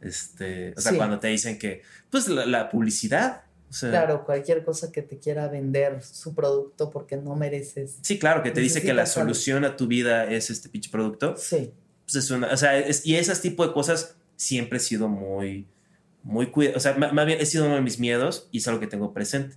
Este, o sea, cuando te dicen que, pues la publicidad, claro, cualquier cosa que te quiera vender su producto porque no mereces. Sí, claro, que te dice que la solución a tu vida es este pinche producto. Sí. Pues es una, o sea, y ese tipo de cosas siempre he sido muy, muy cuidado. O sea, más bien he sido uno de mis miedos y es algo que tengo presente.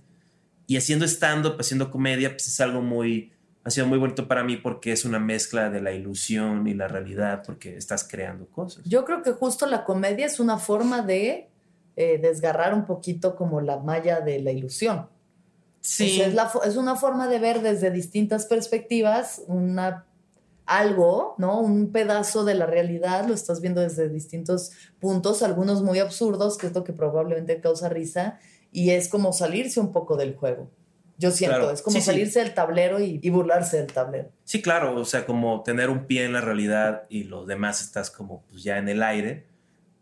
Y haciendo stand-up, haciendo comedia, pues es algo muy, ha sido muy bonito para mí porque es una mezcla de la ilusión y la realidad porque estás creando cosas. Yo creo que justo la comedia es una forma de eh, desgarrar un poquito como la malla de la ilusión. Sí. es, es, una forma de ver desde distintas perspectivas una, algo, ¿no? Un pedazo de la realidad, lo estás viendo desde distintos puntos, algunos muy absurdos, que es lo que probablemente causa risa, y es como salirse un poco del juego. Yo siento, es como salirse del tablero y, y, burlarse del tablero. Sí, claro, o sea, como tener un pie en la realidad y los demás estás como pues, ya en el aire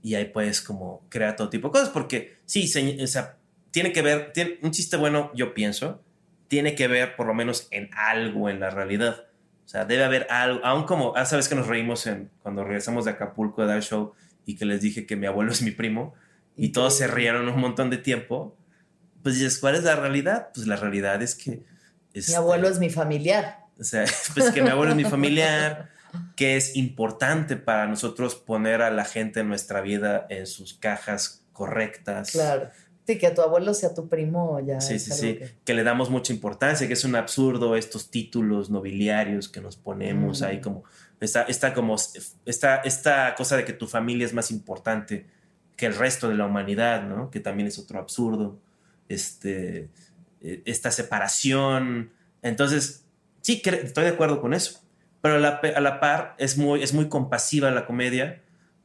y ahí puedes como crear todo tipo de cosas, porque sí, o sea, tiene que ver, tiene, un chiste bueno, yo pienso, tiene que ver por lo menos en algo en la realidad. O sea, debe haber algo, aún como, ah, sabes que nos reímos en, cuando regresamos de Acapulco a dar show y que les dije que mi abuelo es mi primo y, todos se rieron un montón de tiempo. Pues dices, ¿cuál es la realidad? Pues la realidad es que... mi este, abuelo es mi familiar. O sea, [laughs] pues que mi abuelo es mi familiar que es importante para nosotros poner a la gente en nuestra vida en sus cajas correctas. Claro. Sí, que tu abuelo sea tu primo ya. Sí, sí, sí. Que... le damos mucha importancia, que es un absurdo estos títulos nobiliarios que nos ponemos ahí mm. como. Esta, como esta, esta cosa de que tu familia es más importante que el resto de la humanidad, ¿no? Que también es otro absurdo. Este, e, esta separación. Entonces, sí, estoy de acuerdo con eso. Pero a la, par es muy, es muy compasiva la comedia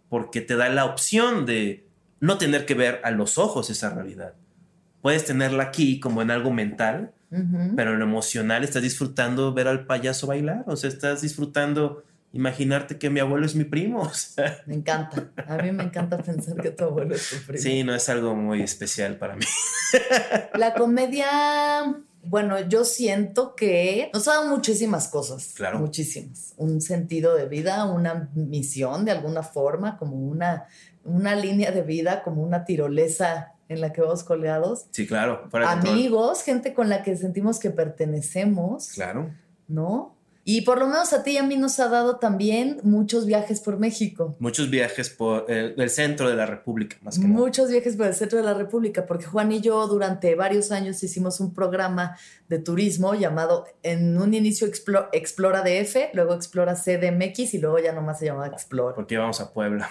porque te da la opción de no tener que ver a los ojos esa realidad. Puedes tenerla aquí como en algo mental, pero en lo emocional estás disfrutando ver al payaso bailar, o sea, estás disfrutando imaginarte que mi abuelo es mi primo. [laughs] Me encanta. A mí me encanta pensar que tu abuelo es tu primo. Sí, no es algo muy especial para mí. La comedia bueno, yo siento que nos ha dado muchísimas cosas. Claro. Muchísimas. Un sentido de vida, una misión de alguna forma, como una, una línea de vida, como una tirolesa en la que vamos colgados. Sí, claro. Amigos, gente con la que sentimos que pertenecemos. Claro. ¿No? Y por lo menos a ti y a mí nos ha dado también muchos viajes por México. Muchos viajes por el, centro de la República, más que Muchos viajes por el centro de la República, porque Juan y yo durante varios años hicimos un programa de turismo llamado, en un inicio Explora DF, luego Explora CDMX y luego ya nomás se llamaba Explora. Porque íbamos a Puebla.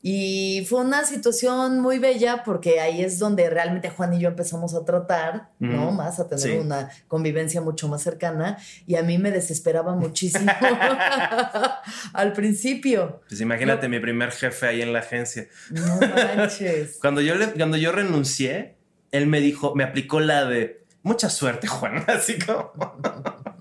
Y fue una situación muy bella porque ahí es donde realmente Juan y yo empezamos a tratar, ¿no? Más a tener una convivencia mucho más cercana. Y a mí me desesperaba muchísimo [laughs] [laughs] al principio. Pues imagínate mi primer jefe ahí en la agencia. No manches. [laughs] cuando, yo le, cuando yo renuncié, él me dijo, me aplicó la de mucha suerte, Juan. Así como.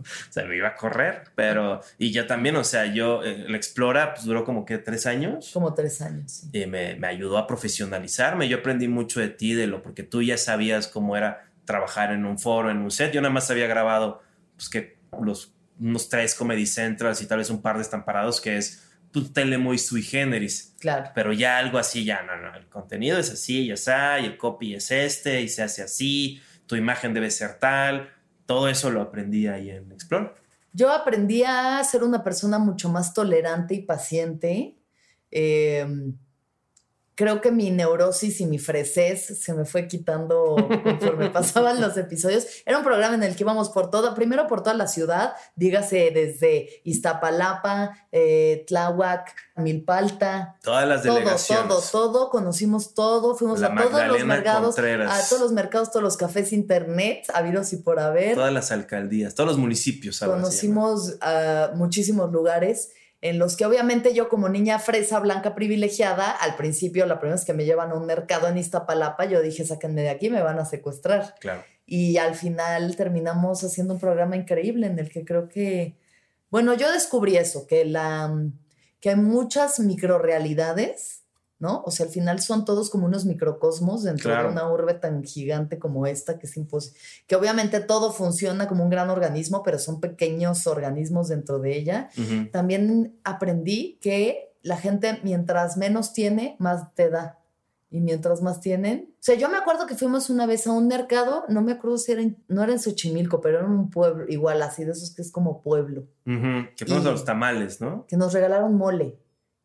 [laughs] sea, me iba a correr, pero, y ya también, o sea, yo, eh, el Explora, pues duró como que tres años. Como tres años. Sí. Y me, me, ayudó a profesionalizarme. Yo aprendí mucho de ti, de lo, porque tú ya sabías cómo era trabajar en un foro, en un set. Yo nada más había grabado, pues que los, unos tres Comedy Centrals y tal vez un par de estamparados, que es tu tele muy sui generis. Claro. Pero ya algo así, ya no, no. El contenido es así, ya está, y el copy es este, y se hace así, tu imagen debe ser tal todo eso lo aprendí ahí en Explore. Yo aprendí a ser una persona mucho más tolerante y paciente. Eh, creo que mi neurosis y mi fresez se me fue quitando conforme [laughs] pasaban los episodios. Era un programa en el que íbamos por toda, primero por toda la ciudad, dígase desde Iztapalapa, eh, Tláhuac, Milpalta. Todas las delegaciones. Todo, todo, todo, conocimos todo, fuimos a todos los mercados, a todos los mercados, todos los cafés internet, habidos y por haber. Todas las alcaldías, todos los municipios. Conocimos a muchísimos lugares en los que obviamente yo como niña fresa blanca privilegiada, al principio la primera vez que me llevan a un mercado en Iztapalapa, yo dije, sáquenme de aquí, me van a secuestrar. Claro. Y al final terminamos haciendo un programa increíble en el que creo que, bueno, yo descubrí eso, que, la, que hay muchas microrealidades ¿no? O sea, al final son todos como unos microcosmos dentro de una urbe tan gigante como esta, que es imposible, que obviamente todo funciona como un gran organismo, pero son pequeños organismos dentro de ella. También aprendí que la gente mientras menos tiene, más te da. Y mientras más tienen. O sea, yo me acuerdo que fuimos una vez a un mercado, no me acuerdo si era en, no era en Xochimilco, pero era en un pueblo, igual así, de esos que es como pueblo. Que fuimos a los tamales, ¿no? Que nos regalaron mole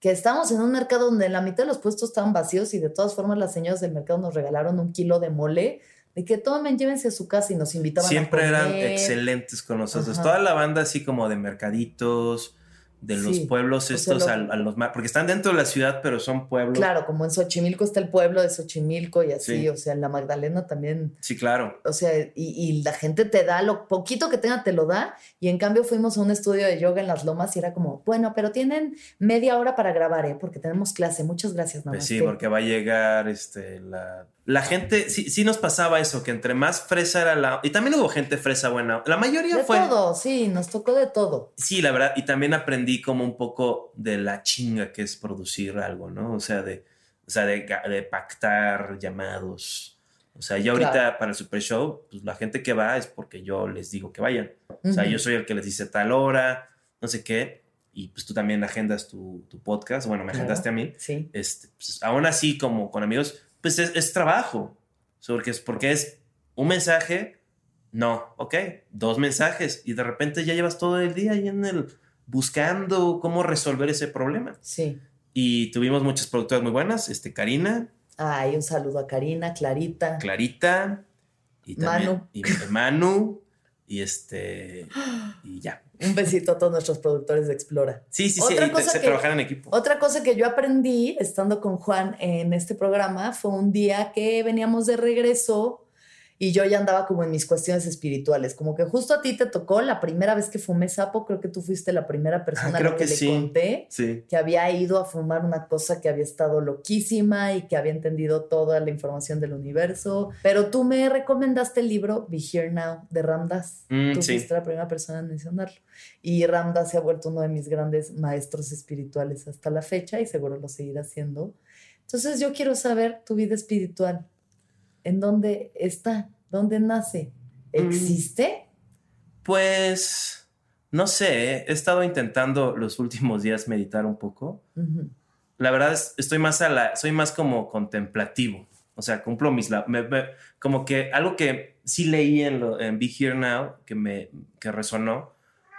que estábamos en un mercado donde la mitad de los puestos estaban vacíos y de todas formas las señoras del mercado nos regalaron un kilo de mole, de que tomen, llévense a su casa y nos invitaban Siempre eran excelentes con nosotros. Toda la banda así como de mercaditos, de los pueblos estos a, los porque están dentro de la ciudad pero son pueblos claro como en Xochimilco está el pueblo de Xochimilco y así o sea en la Magdalena también sí claro o sea y, y, la gente te da lo poquito que tenga te lo da y en cambio fuimos a un estudio de yoga en las lomas y era como bueno pero tienen media hora para grabar eh porque tenemos clase muchas gracias nada pues sí porque va a llegar este la la gente, sí, sí nos pasaba eso, que entre más fresa era la... Y también hubo gente fresa buena. La mayoría de fue... De todo, sí, nos tocó de todo. Sí, la verdad. Y también aprendí como un poco de la chinga que es producir algo, ¿no? O sea, de, o sea, de, pactar llamados. O sea, yo ahorita para el Super Show, pues la gente que va es porque yo les digo que vayan. O sea, yo soy el que les dice tal hora, no sé qué. Y pues tú también agendas tu, tu podcast. Bueno, me agendaste a mí. Sí. Este, pues, aún así, como con amigos pues es, trabajo. Porque es, porque es un mensaje, no, ok, dos mensajes y de repente ya llevas todo el día ahí en el buscando cómo resolver ese problema. Sí. Y tuvimos muchas productoras muy buenas, este, Karina. Ay, un saludo a Karina, Clarita. Clarita. Y Manu. Y Manu. Y este. Y ya. Un besito a todos nuestros productores de Explora. Sí, sí, sí. Cosa trabajar en equipo. Otra cosa que yo aprendí estando con Juan en este programa fue un día que veníamos de regreso y yo ya andaba como en mis cuestiones espirituales, como que justo a ti te tocó la primera vez que fumé sapo, creo que tú fuiste la primera ah, persona a la que, le conté que había ido a fumar una cosa que había estado loquísima y que había entendido toda la información del universo, pero tú me recomendaste el libro Be Here Now de Ramdas. Mm, tú fuiste la primera persona en mencionarlo. Y Ramdas se ha vuelto uno de mis grandes maestros espirituales hasta la fecha y seguro lo seguirá siendo. Entonces yo quiero saber tu vida espiritual. ¿En dónde está? ¿Dónde nace? Mm. ¿Existe? Pues, no sé, he estado intentando los últimos días meditar un poco. La verdad es, estoy más a la, soy más como contemplativo. O sea, cumplo mis, como que algo que sí leí en, lo, en Be Here Now, que me, que resonó,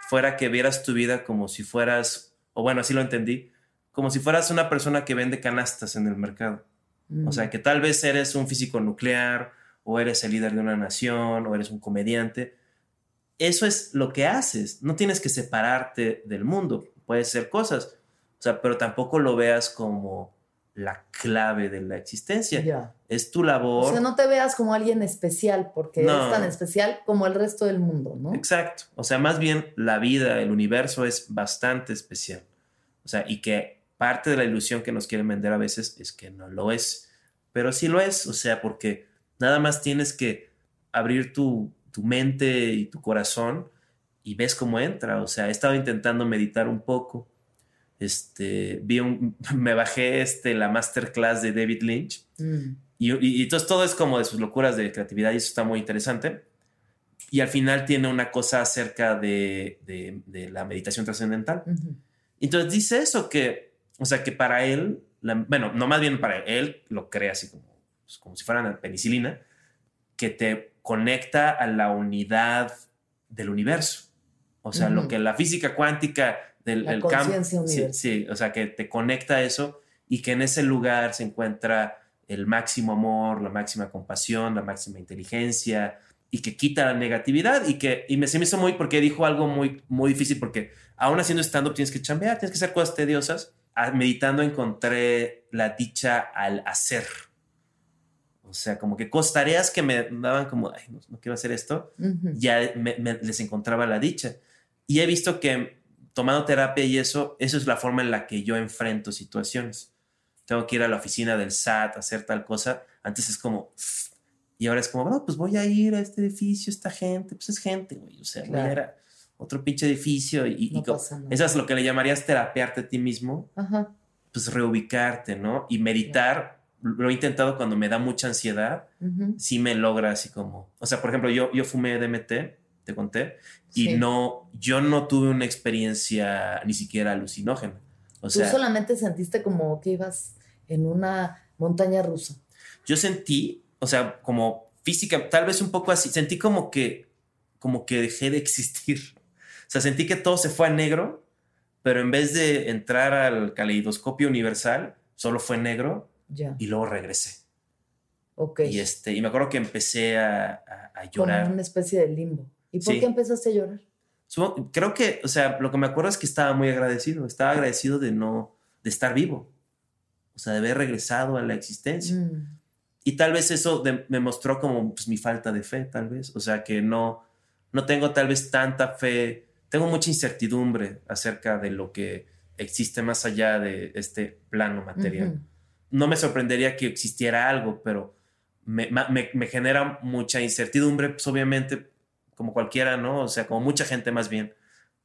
fuera que vieras tu vida como si fueras, o bueno, así lo entendí, como si fueras una persona que vende canastas en el mercado. O sea, que tal vez eres un físico nuclear, o eres el líder de una nación, o eres un comediante. Eso es lo que haces. No tienes que separarte del mundo. Puedes ser cosas. O sea, pero tampoco lo veas como la clave de la existencia. Es tu labor. O sea, no te veas como alguien especial, porque es tan especial como el resto del mundo, ¿no? Exacto. O sea, más bien la vida, el universo es bastante especial. O sea, y que parte de la ilusión que nos quieren vender a veces es que no lo es. Pero sí lo es, o sea, porque nada más tienes que abrir tu, mente y tu corazón y ves cómo entra. O sea, he estado intentando meditar un poco. Este, vi un, [laughs] me bajé este, la masterclass de David Lynch. Mm. Y, y, entonces todo es como de sus locuras de creatividad y eso está muy interesante. Y al final tiene una cosa acerca de, de, de la meditación trascendental. Entonces dice eso, que, o sea, que para él, la- bueno, no más bien para él, él lo cree así como, pues, como si fuera una penicilina, que te conecta a la unidad del universo. O sea, lo Ujú. que la física cuántica del La el campo. Sí, sí, o sea, que te conecta a eso y que en ese lugar se encuentra el máximo amor, la máxima compasión, la máxima inteligencia y que quita la negatividad y que y me se me hizo muy porque dijo algo muy muy difícil porque aún haciendo stand up tienes que chambear, tienes que hacer cosas tediosas. Ah, Meditando encontré la dicha al hacer. O sea, como que cosas, tareas que me daban como, ay, no, no quiero hacer esto, ya me- me- les encontraba la dicha. Y he visto que tomando terapia y eso, eso es la forma en la que yo enfrento situaciones. Tengo que ir a la oficina del SAT a hacer tal cosa. Antes es como, y ahora es como, bueno, pues voy a ir a este edificio, esta gente, pues es gente, güey. O sea, voy a ir a otro pinche edificio y, No eso es lo que le llamarías terapearte a ti mismo, Ajá. pues reubicarte, ¿no? Y meditar, lo he intentado cuando me da mucha ansiedad, Ujú. sí me logra así como, o sea, por ejemplo, yo, yo fumé DMT, te conté, y Sí. no, yo no tuve una experiencia ni siquiera alucinógena. O Tú sea, solamente sentiste como que ibas en una montaña rusa. yo sentí, o sea, como física, tal vez un poco así, sentí como que, como que dejé de existir. O sea, sentí que todo se fue a negro, pero en vez de entrar al caleidoscopio universal, solo fue negro Ya. y luego regresé. Ok. Y, este, y me acuerdo que empecé a, a- a Como llorar. una especie de limbo. ¿Y por Sí. qué empezaste a llorar? Creo que, o sea, lo que me acuerdo es que estaba muy agradecido. Estaba agradecido de no, de estar vivo. O sea, de haber regresado a la existencia. Mm. Y tal vez eso de- me mostró como pues, mi falta de fe, tal vez. O sea, que no, no tengo tal vez tanta fe. Tengo mucha incertidumbre acerca de lo que existe más allá de este plano material. Ujú. No me sorprendería que existiera algo, pero me, me- me genera mucha incertidumbre, pues obviamente, como cualquiera, ¿no? O sea, como mucha gente más bien,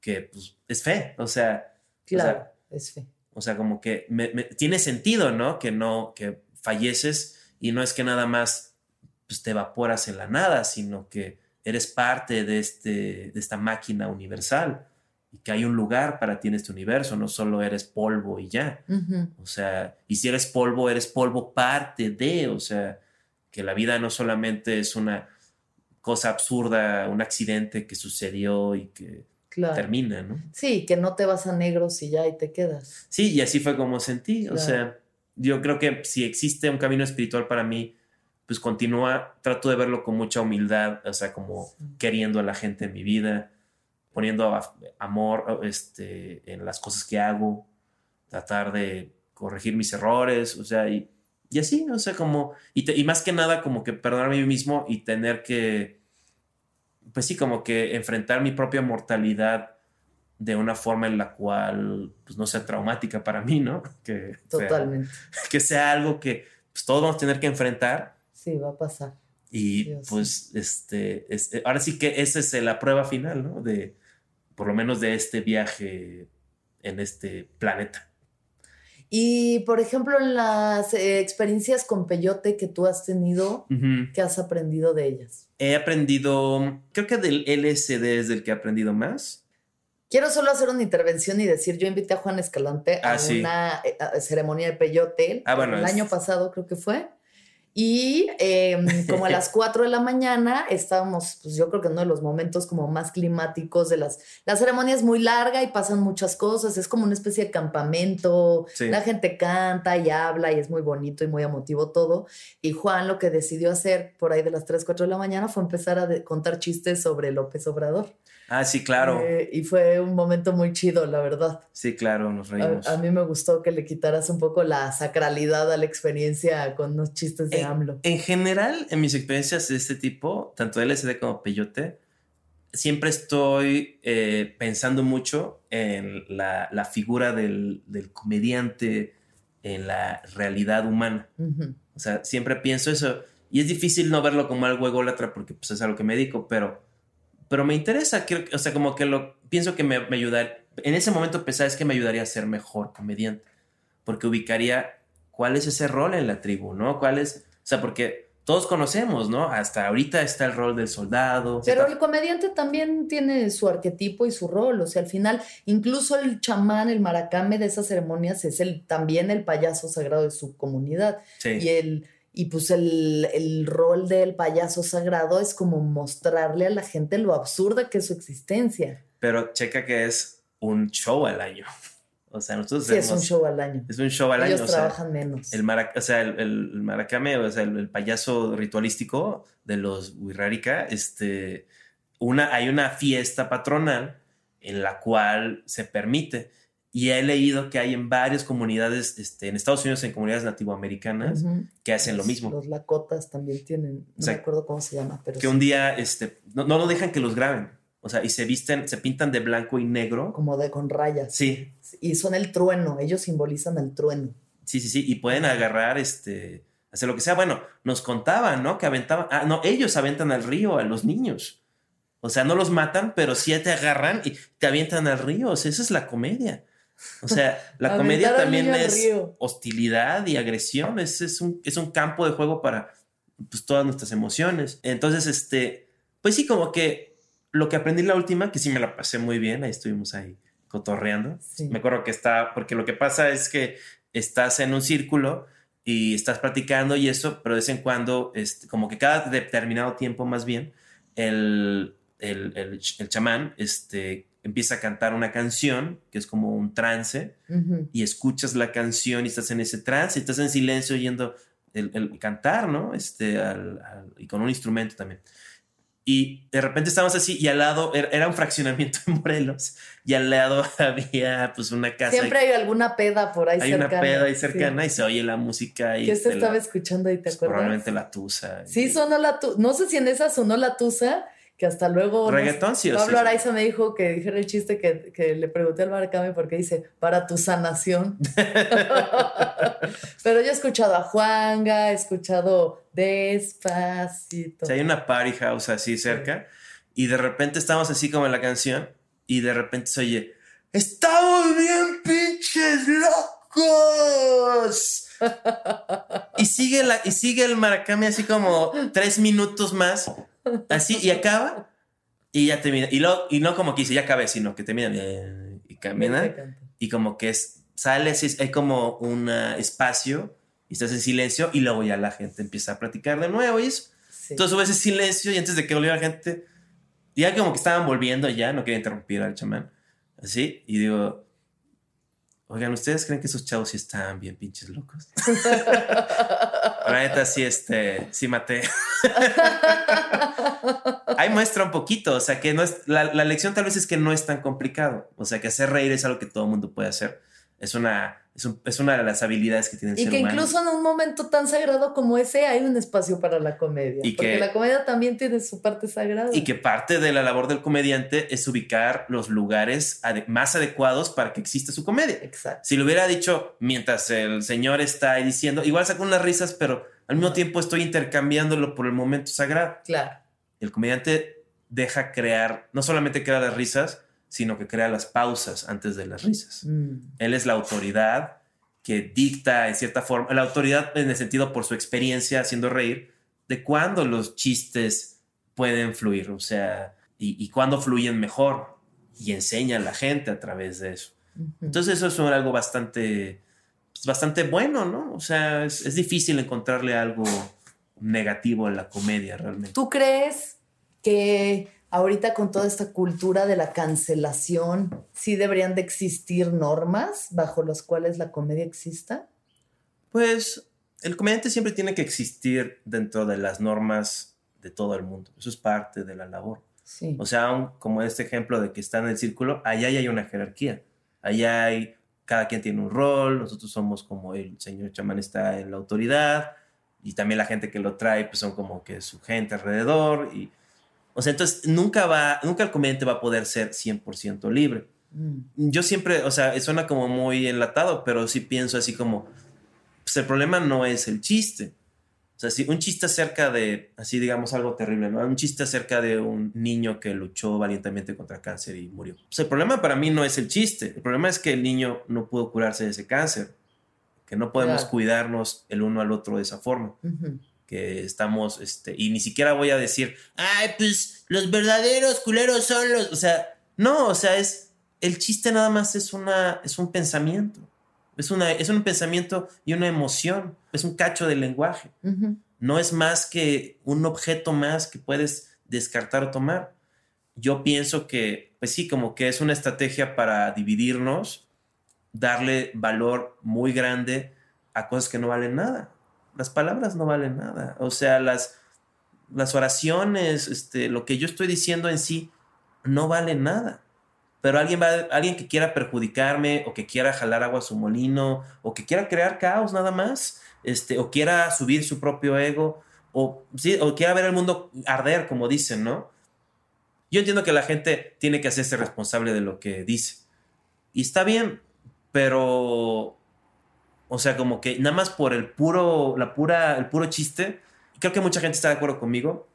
que pues, es fe. O sea, Claro, es fe. o sea, como que me- tiene sentido, ¿no? Que no, que falleces y no es que nada más pues, te evaporas en la nada, sino que eres parte de, este, de esta máquina universal y que hay un lugar para ti en este universo, no solo eres polvo y ya. Ujú. O sea, y si eres polvo, eres polvo parte de, o sea, que la vida no solamente es una cosa absurda, un accidente que sucedió y que Claro. termina, ¿no? Sí, que no te vas a negros y ya y te quedas. Sí, y así fue como sentí. O Claro. sea, yo creo que si existe un camino espiritual para mí, pues continúa, trato de verlo con mucha humildad, o sea, como Sí. queriendo a la gente en mi vida, poniendo a- amor este, en las cosas que hago, tratar de corregir mis errores, o sea, y, y así, o sea, como, y, te- y más que nada como que perdonarme a mí mismo y tener que, pues sí, como que enfrentar mi propia mortalidad de una forma en la cual pues no sea traumática para mí, ¿no? [laughs] Que sea, Totalmente. que sea algo que pues, todos vamos a tener que enfrentar Sí, va a pasar. Y pues este es- ahora sí que esa es la prueba final, ¿no? De por lo menos de este viaje en este planeta. Y, por ejemplo, en las eh, experiencias con peyote que tú has tenido, Ujú. ¿qué has aprendido de ellas? He aprendido, creo que del LSD es del que he aprendido más. Quiero solo hacer una intervención y decir, yo invité a Juan Escalante a Ah, sí. una eh, a- ceremonia de peyote Ah, bueno, el es- año pasado creo que fue. Y eh, [laughs] como a las 4 de la mañana estábamos, pues yo creo que en uno de los momentos como más climáticos de las... La ceremonia es muy larga y pasan muchas cosas, es como una especie de campamento, Sí. la gente canta y habla y es muy bonito y muy emotivo todo. Y Juan lo que decidió hacer por ahí de las 3, 4 de la mañana fue empezar a contar chistes sobre López Obrador. Ah, sí, claro. Eh, y fue un momento muy chido, la verdad. Sí, claro, nos reímos. A, a mí me gustó que le quitaras un poco la sacralidad a la experiencia con unos chistes de Eh, AMLO. En general, en mis experiencias de este tipo, tanto LSD como peyote, siempre estoy eh, pensando mucho en la, la figura del, del comediante en la realidad humana. O sea, siempre pienso eso. Y es difícil no verlo como algo ególatra porque pues, es a lo que me dedico, pero pero me interesa, quiero, o sea, como que lo pienso que me, me ayudaría, en ese momento pensaba es que me ayudaría a ser mejor comediante, porque ubicaría cuál es ese rol en la tribu, ¿no? ¿Cuál es, o sea, porque todos conocemos, ¿no? Hasta ahorita está el rol del soldado. Pero el comediante también tiene su arquetipo y su rol, o sea, al final, incluso el chamán, el maracame de esas ceremonias es el, también el payaso sagrado de su comunidad. Sí. Y el y pues el, el, rol del payaso sagrado es como mostrarle a la gente lo absurda que es su existencia. Pero checa que es un show al año. [laughs] O sea, nosotros sí, es un show al año. Es un show al Ellos año. Ellos trabajan o sea, menos. El, marac o sea, el, el, maracame, o sea, el, el, payaso ritualístico de los Wixárika, este, una, hay una fiesta patronal en la cual se permite. Y he leído que hay en varias comunidades, este, en Estados Unidos, en comunidades nativoamericanas, uh -huh. que hacen los, lo mismo. Los lakotas también tienen, no o sea, me acuerdo cómo se llama, pero. Que sí. un día este, no, no, dejan que los graben. O sea, y se visten, se pintan de blanco y negro. Como de con rayas. Sí. Y son el trueno, ellos simbolizan el trueno. Sí, sí, sí. Y pueden agarrar, este, hacer lo que sea. Bueno, nos contaban, ¿no? Que aventaban. Ah, no, ellos aventan al río a los niños. O sea, no los matan, pero sí te agarran y te avientan al río. O sea, esa es la comedia. O sea, [laughs] la comedia también es hostilidad y agresión. Es, es, un, es un campo de juego para pues, todas nuestras emociones. Entonces, este, pues sí, como que lo que aprendí la última, que sí me la pasé muy bien, ahí estuvimos ahí cotorreando. Sí. Me acuerdo que está, porque lo que pasa es que estás en un círculo y estás practicando y eso, pero de vez en cuando, este, como que cada determinado tiempo más bien, el, el, el, el chamán este, empieza a cantar una canción que es como un trance Uh -huh. y escuchas la canción y estás en ese trance y estás en silencio oyendo el, el cantar, ¿no? Este, al, al, y con un instrumento también. Y de repente estábamos así y al lado era, era, un fraccionamiento en Morelos y al lado [laughs] había pues una casa. Siempre hay alguna peda por ahí hay cercana. una peda ahí cercana sí. y se oye la música. Y ¿Qué se estaba la, escuchando ahí, te pues, acuerdas? Probablemente la tusa. Sí, sonó la tusa. No sé si en esa sonó la tusa que hasta luego reggaetón sí Pablo sí, Araiza me dijo que dijera el chiste que, que le pregunté al Maracame porque dice para tu sanación [laughs] pero yo he escuchado a Juanga he escuchado despacito. O sea, hay una party house así cerca y de repente estamos así como en la canción y de repente se oye estamos bien pinches locos [laughs] y sigue la y sigue el Maracame así como tres minutos más así y acaba y ya termina y, lo, y no como que dice ya acabé sino que termina y camina y como que es, sale así hay como un espacio y estás en silencio y luego ya la gente empieza a platicar de nuevo y eso sí. entonces subes ese silencio y antes de que volviera la gente ya como que estaban volviendo ya no quería interrumpir al chamán así y digo Oigan, ¿ustedes creen que esos chavos sí estaban bien pinches locos? [laughs] La neta sí, este, sí maté. Ahí muestra un poquito, o sea que no es, la, la, lección tal vez es que no es tan complicado, o sea que hacer reír es algo que todo el mundo puede hacer. Es una, es, un, es una de las habilidades que tiene el y ser que incluso en un momento tan sagrado como ese hay un espacio para la comedia. Y porque que, la comedia también tiene su parte sagrada. Y que parte de la labor del comediante es ubicar los lugares ade más adecuados para que exista su comedia. Exacto. Si lo hubiera dicho mientras el señor está ahí diciendo, igual saco unas risas, pero al mismo tiempo estoy intercambiándolo por el momento sagrado. Claro. El comediante deja crear, no solamente crea las risas, sino que crea las pausas antes de las risas. Mm. Él es la autoridad que dicta en cierta forma, la autoridad en el sentido por su experiencia haciendo reír, de cuándo los chistes pueden fluir, o sea, y, y cuándo fluyen mejor, y enseña a la gente a través de eso. Uh -huh. Entonces eso es algo bastante, pues bastante bueno, ¿no? O sea, es, es difícil encontrarle algo negativo en la comedia realmente. ¿Tú crees que ahorita con toda esta cultura de la cancelación, sí deberían de existir normas bajo las cuales la comedia exista? Pues el comediante siempre tiene que existir dentro de las normas de todo el mundo. Eso es parte de la labor. Sí. O sea, como este ejemplo de que está en el círculo, allá hay una jerarquía. Allá hay, cada quien tiene un rol, nosotros somos como el señor chamán está en la autoridad y también la gente que lo trae pues son como que su gente alrededor y o sea, entonces nunca va, nunca el comediante va a poder ser 100% libre. Mm. Yo siempre, o sea, suena como muy enlatado, pero sí pienso así como, pues el problema no es el chiste. O sea, si un chiste acerca de, así digamos, algo terrible, ¿no? Un chiste acerca de un niño que luchó valientemente contra cáncer y murió. Pues el problema para mí no es el chiste. El problema es que el niño no pudo curarse de ese cáncer. Que no podemos Claro. cuidarnos el uno al otro de esa forma. Ujú. Que estamos, este, y ni siquiera voy a decir, ay, pues los verdaderos culeros son los. O sea, no, o sea, es. El chiste nada más es una. es un pensamiento. Es, una, es un pensamiento y una emoción. Es un cacho del lenguaje Ujú. no es más que un objeto más que puedes descartar o tomar. Yo pienso que, pues sí, como que es una estrategia para dividirnos, darle valor muy grande a cosas que no valen nada. Las palabras no valen nada. O sea, las, las oraciones, este, lo que yo estoy diciendo en sí, no vale nada. Pero alguien, va, alguien que quiera perjudicarme o que quiera jalar agua a su molino o que quiera crear caos nada más, este, o quiera subir su propio ego o, sí, o quiera ver el mundo arder, como dicen, ¿no? Yo entiendo que la gente tiene que hacerse responsable de lo que dice. Y está bien, pero, o sea, como que nada más por el puro, la pura, el puro chiste, creo que mucha gente está de acuerdo conmigo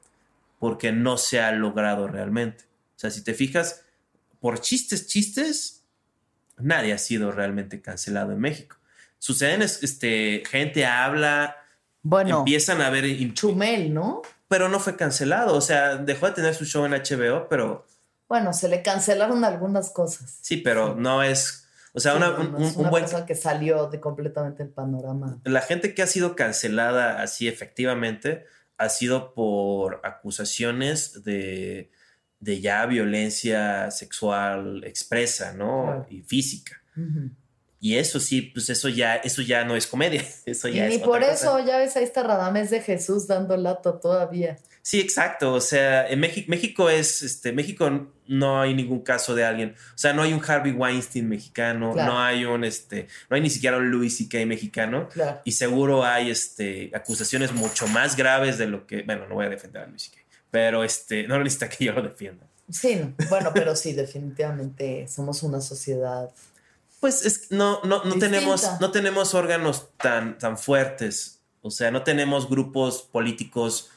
porque no se ha logrado realmente. O sea, si te fijas, por chistes, chistes, nadie ha sido realmente cancelado en México. Suceden, es- este, gente habla, Bueno, empiezan a ver, Chumel, ¿no? pero no fue cancelado. O sea, dejó de tener su show en HBO, pero Bueno, se le cancelaron algunas cosas. sí, pero no es, o sea, una- Sí, un- un una buen, persona que salió de completamente el panorama. la gente que ha sido cancelada así efectivamente ha sido por acusaciones de, de ya violencia sexual expresa, ¿no? Claro. Y física. Ujú. Y eso sí, pues eso ya, eso ya no es comedia. [laughs] Eso Y ya ni es por otra eso, cosa. ya ves, ahí está Radamés de Jesús dando lato todavía. Sí, exacto. O sea, en México, México es, este, México no hay ningún caso de alguien. O sea, no hay un Harvey Weinstein mexicano, Claro. no hay un, este, no hay ni siquiera un Louis C.K. mexicano. Claro. Y seguro hay, este, acusaciones mucho más graves de lo que, bueno, no voy a defender a Louis C.K. Pero, este, no necesita que yo lo defienda. Sí, no. bueno, pero sí, definitivamente somos una sociedad. Pues es, no, no, no Distinta. tenemos, no tenemos órganos tan, tan fuertes. O sea, no tenemos grupos políticos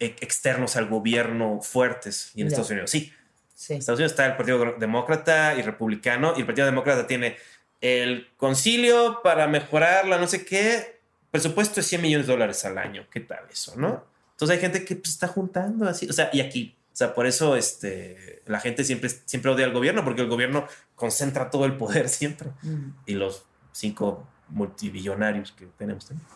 e- externos al gobierno fuertes. Y en Ya. Estados Unidos sí. Sí. En Estados Unidos está el Partido Demócrata y Republicano. Y el Partido Demócrata tiene el concilio para mejorar la no sé qué. Presupuesto de 100 millones de dólares al año. ¿Qué tal eso, no? Entonces hay gente que pues, está juntando así. O sea, y aquí. O sea, por eso este, la gente siempre, siempre odia al gobierno, porque el gobierno concentra todo el poder [laughs] siempre. Mm. Y los cinco multibillonarios que tenemos también.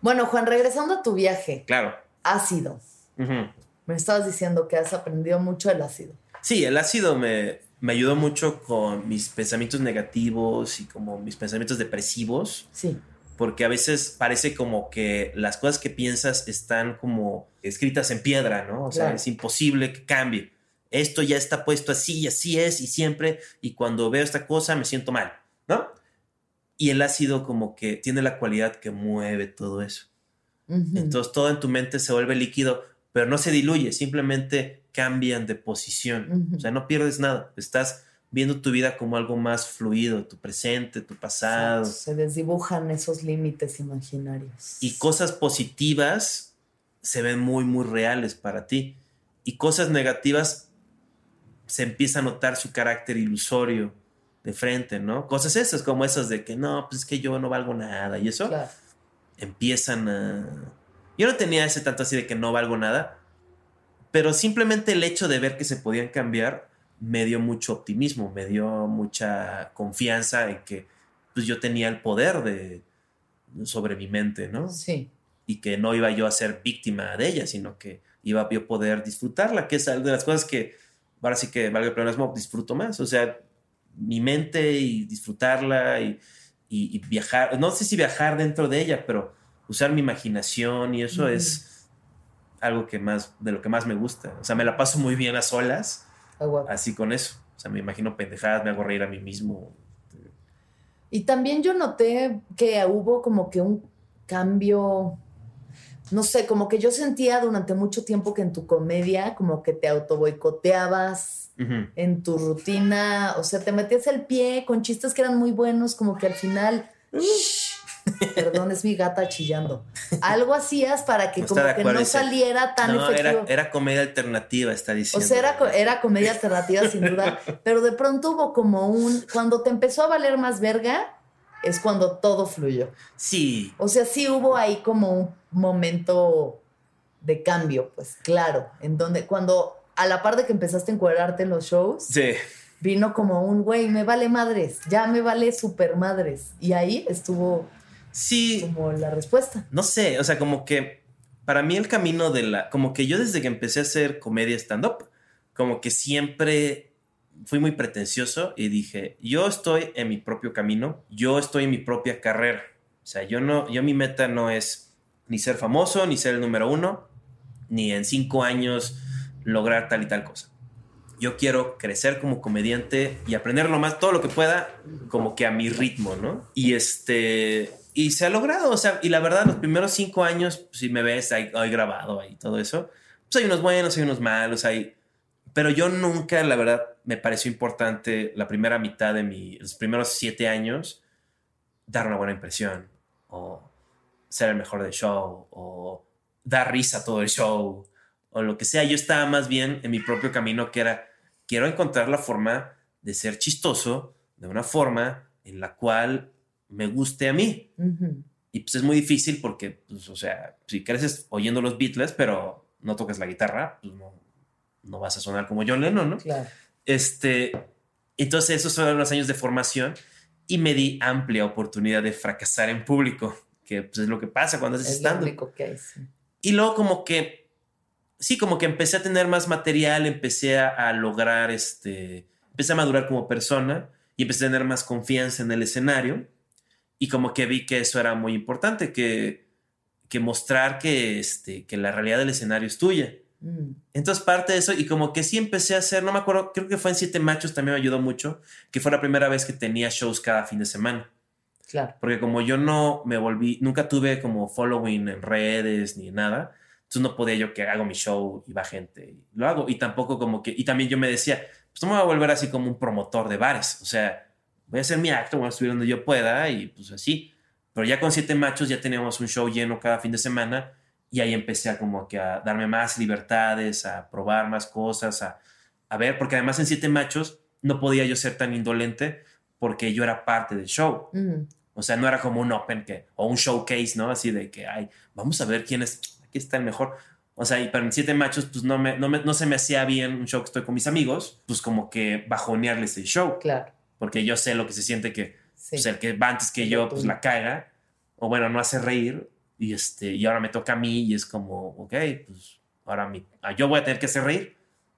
Bueno, Juan, regresando a tu viaje, Claro. ácido. Me estabas diciendo que has aprendido mucho del ácido. Sí, el ácido me, me ayudó mucho con mis pensamientos negativos y como mis pensamientos depresivos, Sí. Porque a veces parece como que las cosas que piensas están como escritas en piedra, ¿no? O sea, Claro. es imposible que cambie. Esto ya está puesto así y así es y siempre, y cuando veo esta cosa me siento mal, ¿no? Y el ácido como que tiene la cualidad que mueve todo eso. Ujú. Entonces todo en tu mente se vuelve líquido, pero no se diluye, simplemente cambian de posición. Ujú. O sea, no pierdes nada. Estás viendo tu vida como algo más fluido, tu presente, tu pasado. Exacto, Se desdibujan esos límites imaginarios. Y cosas positivas se ven muy, muy reales para ti. Y cosas negativas se empieza a notar su carácter ilusorio de frente, ¿no? Cosas esas, como esas de que no, pues es que yo no valgo nada. Y eso Claro. empiezan a... Yo no tenía ese tanto así de que no valgo nada, pero simplemente el hecho de ver que se podían cambiar me dio mucho optimismo, me dio mucha confianza en que pues, yo tenía el poder de sobre mi mente, ¿no? Sí. Y que no iba yo a ser víctima de ella, sino que iba yo a poder disfrutarla, que es de las cosas que ahora sí que valga el pleonasmo, disfruto más. O sea, mi mente y disfrutarla y, y- y viajar, no sé si viajar dentro de ella, pero usar mi imaginación y eso es algo que más, de lo que más me gusta. O sea, me la paso muy bien a solas, Guapo. así con eso. O sea, me imagino pendejadas, me hago reír a mí mismo. Y también yo noté que hubo como que un cambio, no sé, como que yo sentía durante mucho tiempo que en tu comedia como que te autoboicoteabas Ujú. en tu rutina, o sea, te metías el pie con chistes que eran muy buenos, como que al final, Perdón, es mi gata chillando. Algo hacías para que No como que no saliera tan no, efectivo. era, era comedia alternativa, está O diciendo. sea, era, co- era comedia alternativa sin duda, [laughs] pero de pronto hubo como un... Cuando te empezó a valer más verga, es cuando todo fluyó. Sí, O sea, sí hubo ahí como un momento de cambio, pues claro, en donde cuando a la par de que empezaste a encuadrarte en los shows, sí. vino como un, güey, me vale madres, ya me vale super madres. Y ahí estuvo Sí, como la respuesta. no sé, o sea, como que para mí el camino de la, como que yo desde que empecé a hacer comedia stand-up, como que siempre fui muy pretencioso y dije, yo estoy en mi propio camino, yo estoy en mi propia carrera. O sea, yo no, yo mi meta no es ni ser famoso, ni ser el número uno, ni en cinco años lograr tal y tal cosa. Yo quiero crecer como comediante y aprender lo más, todo lo que pueda, como que a mi ritmo, ¿no? Y este, y se ha logrado, o sea, y la verdad, los primeros cinco años, pues, si me ves, ahí, ahí grabado ahí todo eso, pues hay unos buenos, hay unos malos, hay, pero yo nunca, la verdad, me pareció importante la primera mitad de mi, los primeros siete años, dar una buena impresión, o ser el mejor del show, o dar risa a todo el show, o lo que sea. Yo estaba más bien en mi propio camino, que era, quiero encontrar la forma de ser chistoso, de una forma en la cual me guste a mí. Ujú. Y pues es muy difícil porque, pues, o sea, si creces oyendo los Beatles, pero no tocas la guitarra, pues no, no vas a sonar como John Lennon, ¿no? Claro. Este, entonces esos fueron los años de formación y me di amplia oportunidad de fracasar en público, que pues, es lo que pasa cuando haces stand único que hay. sí. Y luego como que, sí, como que empecé a tener más material, empecé a, a lograr, este, empecé a madurar como persona y empecé a tener más confianza en el escenario y como que vi que eso era muy importante, que, que mostrar que, este, que la realidad del escenario es tuya. Mm. Entonces parte de eso y como que sí empecé a hacer, no me acuerdo, creo que fue en Siete Machos también me ayudó mucho, que fue la primera vez que tenía shows cada fin de semana. Claro. Porque como yo no me volví, nunca tuve como following en redes ni nada, entonces no podía yo que hago mi show y va gente y lo hago. Y tampoco como que, y también yo me decía, pues no me voy a volver así como un promotor de bares. O sea, voy a hacer mi acto, voy a subir donde yo pueda y pues así. Pero ya con Siete Machos ya teníamos un show lleno cada fin de semana y ahí empecé a como que a darme más libertades, a probar más cosas, a, a ver, porque además en Siete Machos no podía yo ser tan indolente porque yo era parte del show. Mm. O sea, no era como un open que, o un showcase, ¿no? Así de que, ay, vamos a ver quién es, aquí está el mejor. O sea, y para en Siete Machos, pues no, me, no, me- no se me hacía bien un show que estoy con mis amigos, pues como que bajonearles el show. Claro. Porque yo sé lo que se siente que Sí. pues, el que va antes que yo, pues la caiga. O bueno, no hace reír. Y, este, y ahora me toca a mí y es como, ok, pues ahora mi, ah, yo voy a tener que hacer reír.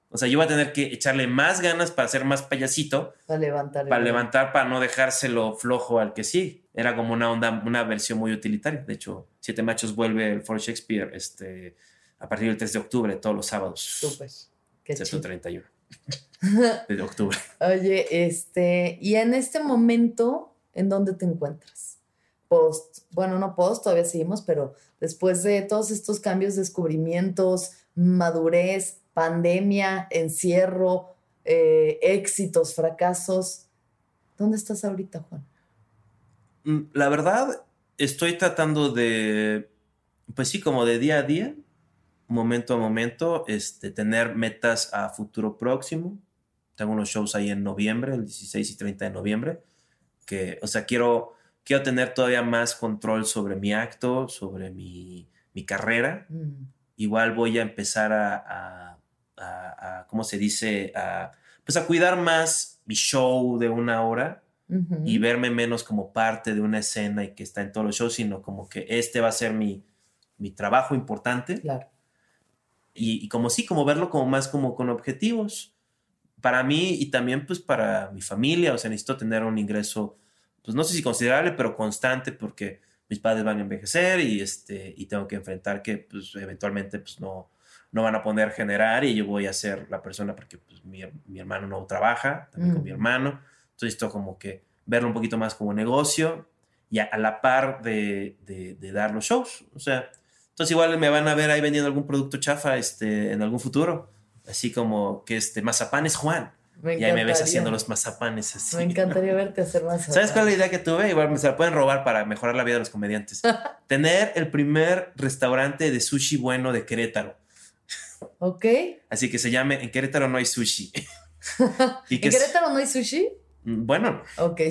O sea, yo voy a tener que echarle más ganas para ser más payasito para levantar. para levantar, para no dejárselo flojo al que sí. Era como una onda, una versión muy utilitaria. De hecho, Siete Machos vuelve el For Shakespeare este, a partir del 3 de octubre, todos los sábados. Súper. Qué Excepto chido. 31 de octubre. Oye, este, y en este momento, ¿en dónde te encuentras? Post, bueno, no post, todavía seguimos, pero después de todos estos cambios, descubrimientos, madurez, pandemia, encierro, eh, éxitos, fracasos, ¿dónde estás ahorita, Juan? Mm, La verdad, estoy tratando de, pues sí, como de día a día, momento a momento, este, tener metas a futuro próximo. Tengo unos shows ahí en noviembre, el 16 y 30 de noviembre, que, o sea, quiero, quiero tener todavía más control sobre mi acto, sobre mi, mi carrera. Mm, Igual voy a empezar a, a- a- a, ¿cómo se dice? A, pues a cuidar más mi show de una hora ujú. y verme menos como parte de una escena y que está en todos los shows, sino como que este va a ser mi, mi trabajo importante Claro. Y, y como sí, como verlo como más como con objetivos. Para mí y también pues para mi familia, o sea, necesito tener un ingreso, pues no sé si considerable, pero constante porque mis padres van a envejecer y, este, y tengo que enfrentar que pues eventualmente pues no, no van a poder generar y yo voy a ser la persona porque pues, mi, mi hermano no trabaja, también con Mm. mi hermano, entonces esto como que verlo un poquito más como negocio y a, a la par de, de- de dar los shows, o sea, entonces igual me van a ver ahí vendiendo algún producto chafa este, en algún futuro, así como que este Mazapán es Juan, Me y ahí me ves haciendo los mazapanes así. Me encantaría verte hacer más. ¿Sabes cuál es la idea que tuve? Igual me se la pueden robar para mejorar la vida de los comediantes. [laughs] Tener el primer restaurante de sushi bueno de Querétaro. Ok. Así que se llame En Querétaro no hay sushi. [laughs] y que ¿En Querétaro no hay sushi? Bueno, Ok. [laughs]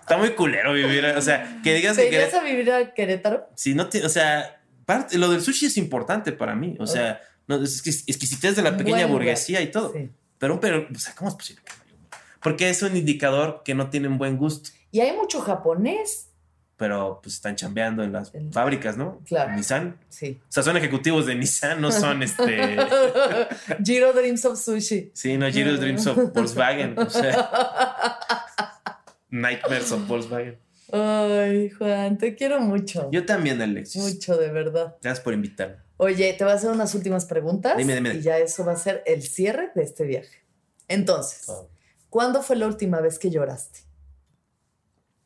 está muy culero vivir. O sea, que digas ¿Te que Querétaro. a vivir a Querétaro? Si no te, o sea, parte, lo del sushi es importante para mí. O sea, no, es que exquisitez de la pequeña burguesía y todo. Sí. Pero, un pero, o sea, ¿cómo es posible que no Porque es un indicador que no tienen buen gusto. Y hay mucho japonés. Pero pues están chambeando en las fábricas, ¿no? Claro. Nissan. Sí. O sea, son ejecutivos de Nissan, no son [laughs] este. Giro Dreams of Sushi. Sí, no, Giro's Dreams of [laughs] Volkswagen. O sea, [laughs] Nightmares of Volkswagen. Ay, Juan, te quiero mucho. Yo también, Alexis. Mucho, de verdad. Gracias por invitarme. Oye, te voy a hacer unas últimas preguntas. Dime, dime. Y ya eso va a ser el cierre de este viaje. Entonces, Oh. ¿cuándo fue la última vez que lloraste?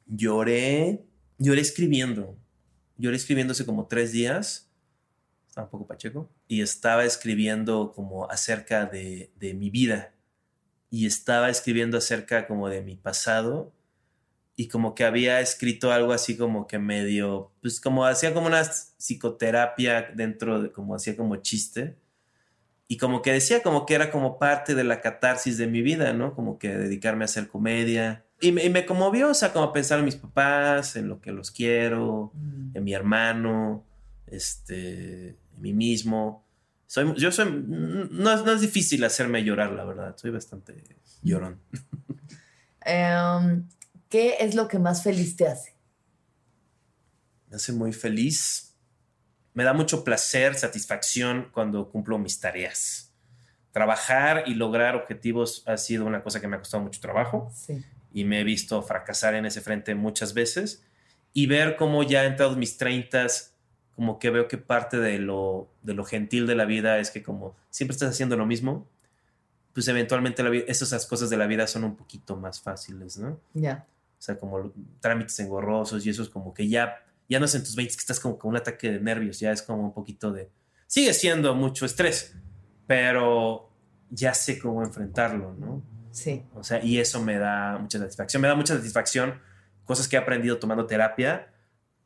Lloré, lloré escribiendo. Lloré escribiendo hace como tres días. Estaba un poco pacheco. Y estaba escribiendo como acerca de, de mi vida. Y estaba escribiendo acerca como de mi pasado. Y como que había escrito algo así como que medio, pues como hacía como una psicoterapia dentro de, como hacía como chiste. Y como que decía como que era como parte de la catarsis de mi vida, ¿no? Como que dedicarme a hacer comedia. Y me, y me conmovió, o sea, como pensar en mis papás, en lo que los quiero, en mi hermano, este, en mí mismo. Soy, yo soy, no, es- no es difícil hacerme llorar, la verdad. Soy bastante llorón. Em, ¿Qué es lo que más feliz te hace? Me hace muy feliz. Me da mucho placer, satisfacción cuando cumplo mis tareas. Trabajar y lograr objetivos ha sido una cosa que me ha costado mucho trabajo. Sí. Y me he visto fracasar en ese frente muchas veces y ver cómo ya entrados mis treintas, como que veo que parte de lo, de lo gentil de la vida es que como siempre estás haciendo lo mismo, pues eventualmente la vida, esas cosas de la vida son un poquito más fáciles, ¿no? Ya. O sea, como trámites engorrosos y eso es como que ya, ya no es en tus 20 que estás como con un ataque de nervios, ya es como un poquito de... Sigue siendo mucho estrés, pero ya sé cómo enfrentarlo, ¿no? Sí. O sea, y eso me da mucha satisfacción. Me da mucha satisfacción cosas que he aprendido tomando terapia,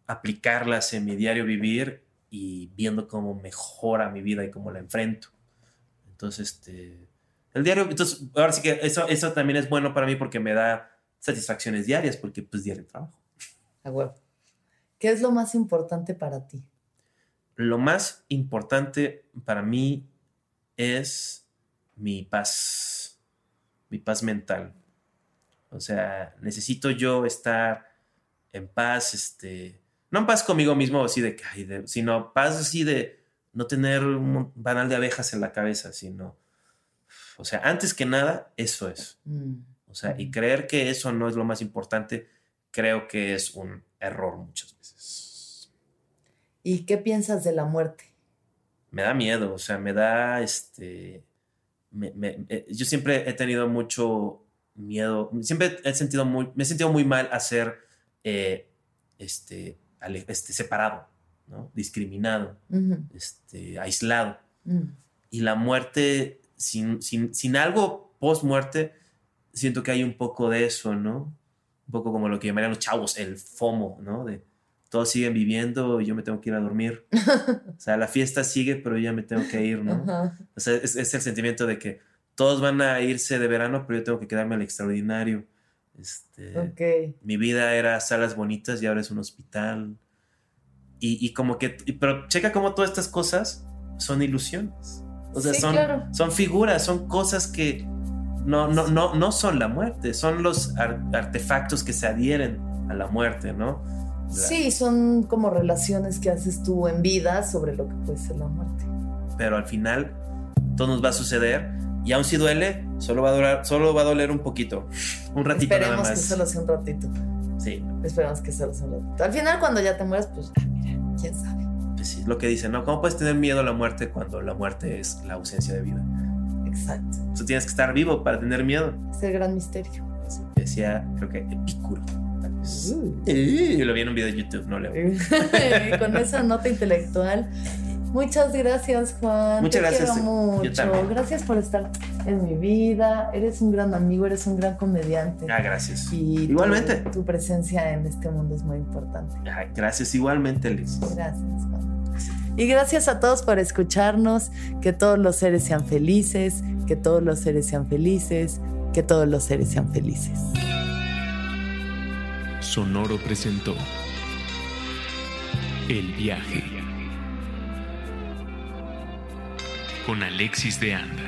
aplicarlas en mi diario vivir y viendo cómo mejora mi vida y cómo la enfrento. Entonces, este, el diario, entonces, ahora sí que eso, eso también es bueno para mí porque me da satisfacciones diarias, porque pues diario trabajo. A huevo. ¿Qué es lo más importante para ti? Lo más importante para mí es mi paz, mi paz mental. O sea, necesito yo estar en paz, este, no en paz conmigo mismo, así de, que, ay, de- sino paz así de no tener un banal de abejas en la cabeza, sino, o sea, antes que nada, eso es. Mm. O sea, y creer que eso no es lo más importante, creo que es un error muchas veces. ¿Y qué piensas de la muerte? me da miedo, o sea, me da este. Me- me- eh, yo siempre he tenido mucho miedo, siempre he sentido muy, me he sentido muy mal a ser eh, este, este, separado, ¿no? discriminado, este, aislado. Mm. Y la muerte, sin, sin, sin algo post-muerte, siento que hay un poco de eso, ¿no? Un poco como lo que llamarían los chavos, el FOMO, ¿no? De todos siguen viviendo y yo me tengo que ir a dormir. [laughs] O sea, la fiesta sigue, pero yo ya me tengo que ir, ¿no? Ajá. O sea, es, es el sentimiento de que todos van a irse de verano, pero yo tengo que quedarme al extraordinario. Este. Mi vida era salas bonitas y ahora es un hospital. Y, y como que, y- pero checa cómo todas estas cosas son ilusiones. O sea, Sí, son, claro. son figuras, son cosas que no, no, no, no son la muerte, son los ar- artefactos que se adhieren a la muerte, ¿no? Sí, son como relaciones que haces tú en vida sobre lo que puede ser la muerte. pero al final todo nos va a suceder y aun si duele, solo va a durar, solo va a doler un poquito, un ratito nada Esperemos que más. solo sea un ratito. Sí, Esperemos que solo sea un ratito. Al final, cuando ya te mueras, pues, ah, mira, quién sabe. pues sí, lo que dicen, ¿no? ¿Cómo puedes tener miedo a la muerte cuando la muerte es la ausencia de vida? Exacto. Tú tienes que estar vivo para tener miedo. Es el gran misterio. Que decía, creo que Epicuro. Tal vez. Uh. Y lo vi en un video de YouTube, no leo. [laughs] Con esa nota intelectual Muchas gracias, Juan. Muchas Te gracias. Quiero mucho. Yo. Gracias por estar en mi vida. Eres un gran amigo, eres un gran comediante. Ah, gracias. Y tu- Igualmente. Tu, presencia en este mundo es muy importante. Ah, gracias, igualmente, Liz. Gracias, Juan. Y gracias a todos por escucharnos. Que todos los seres sean felices. Que todos los seres sean felices. Que todos los seres sean felices. Sonoro presentó El viaje con Alexis de Anda.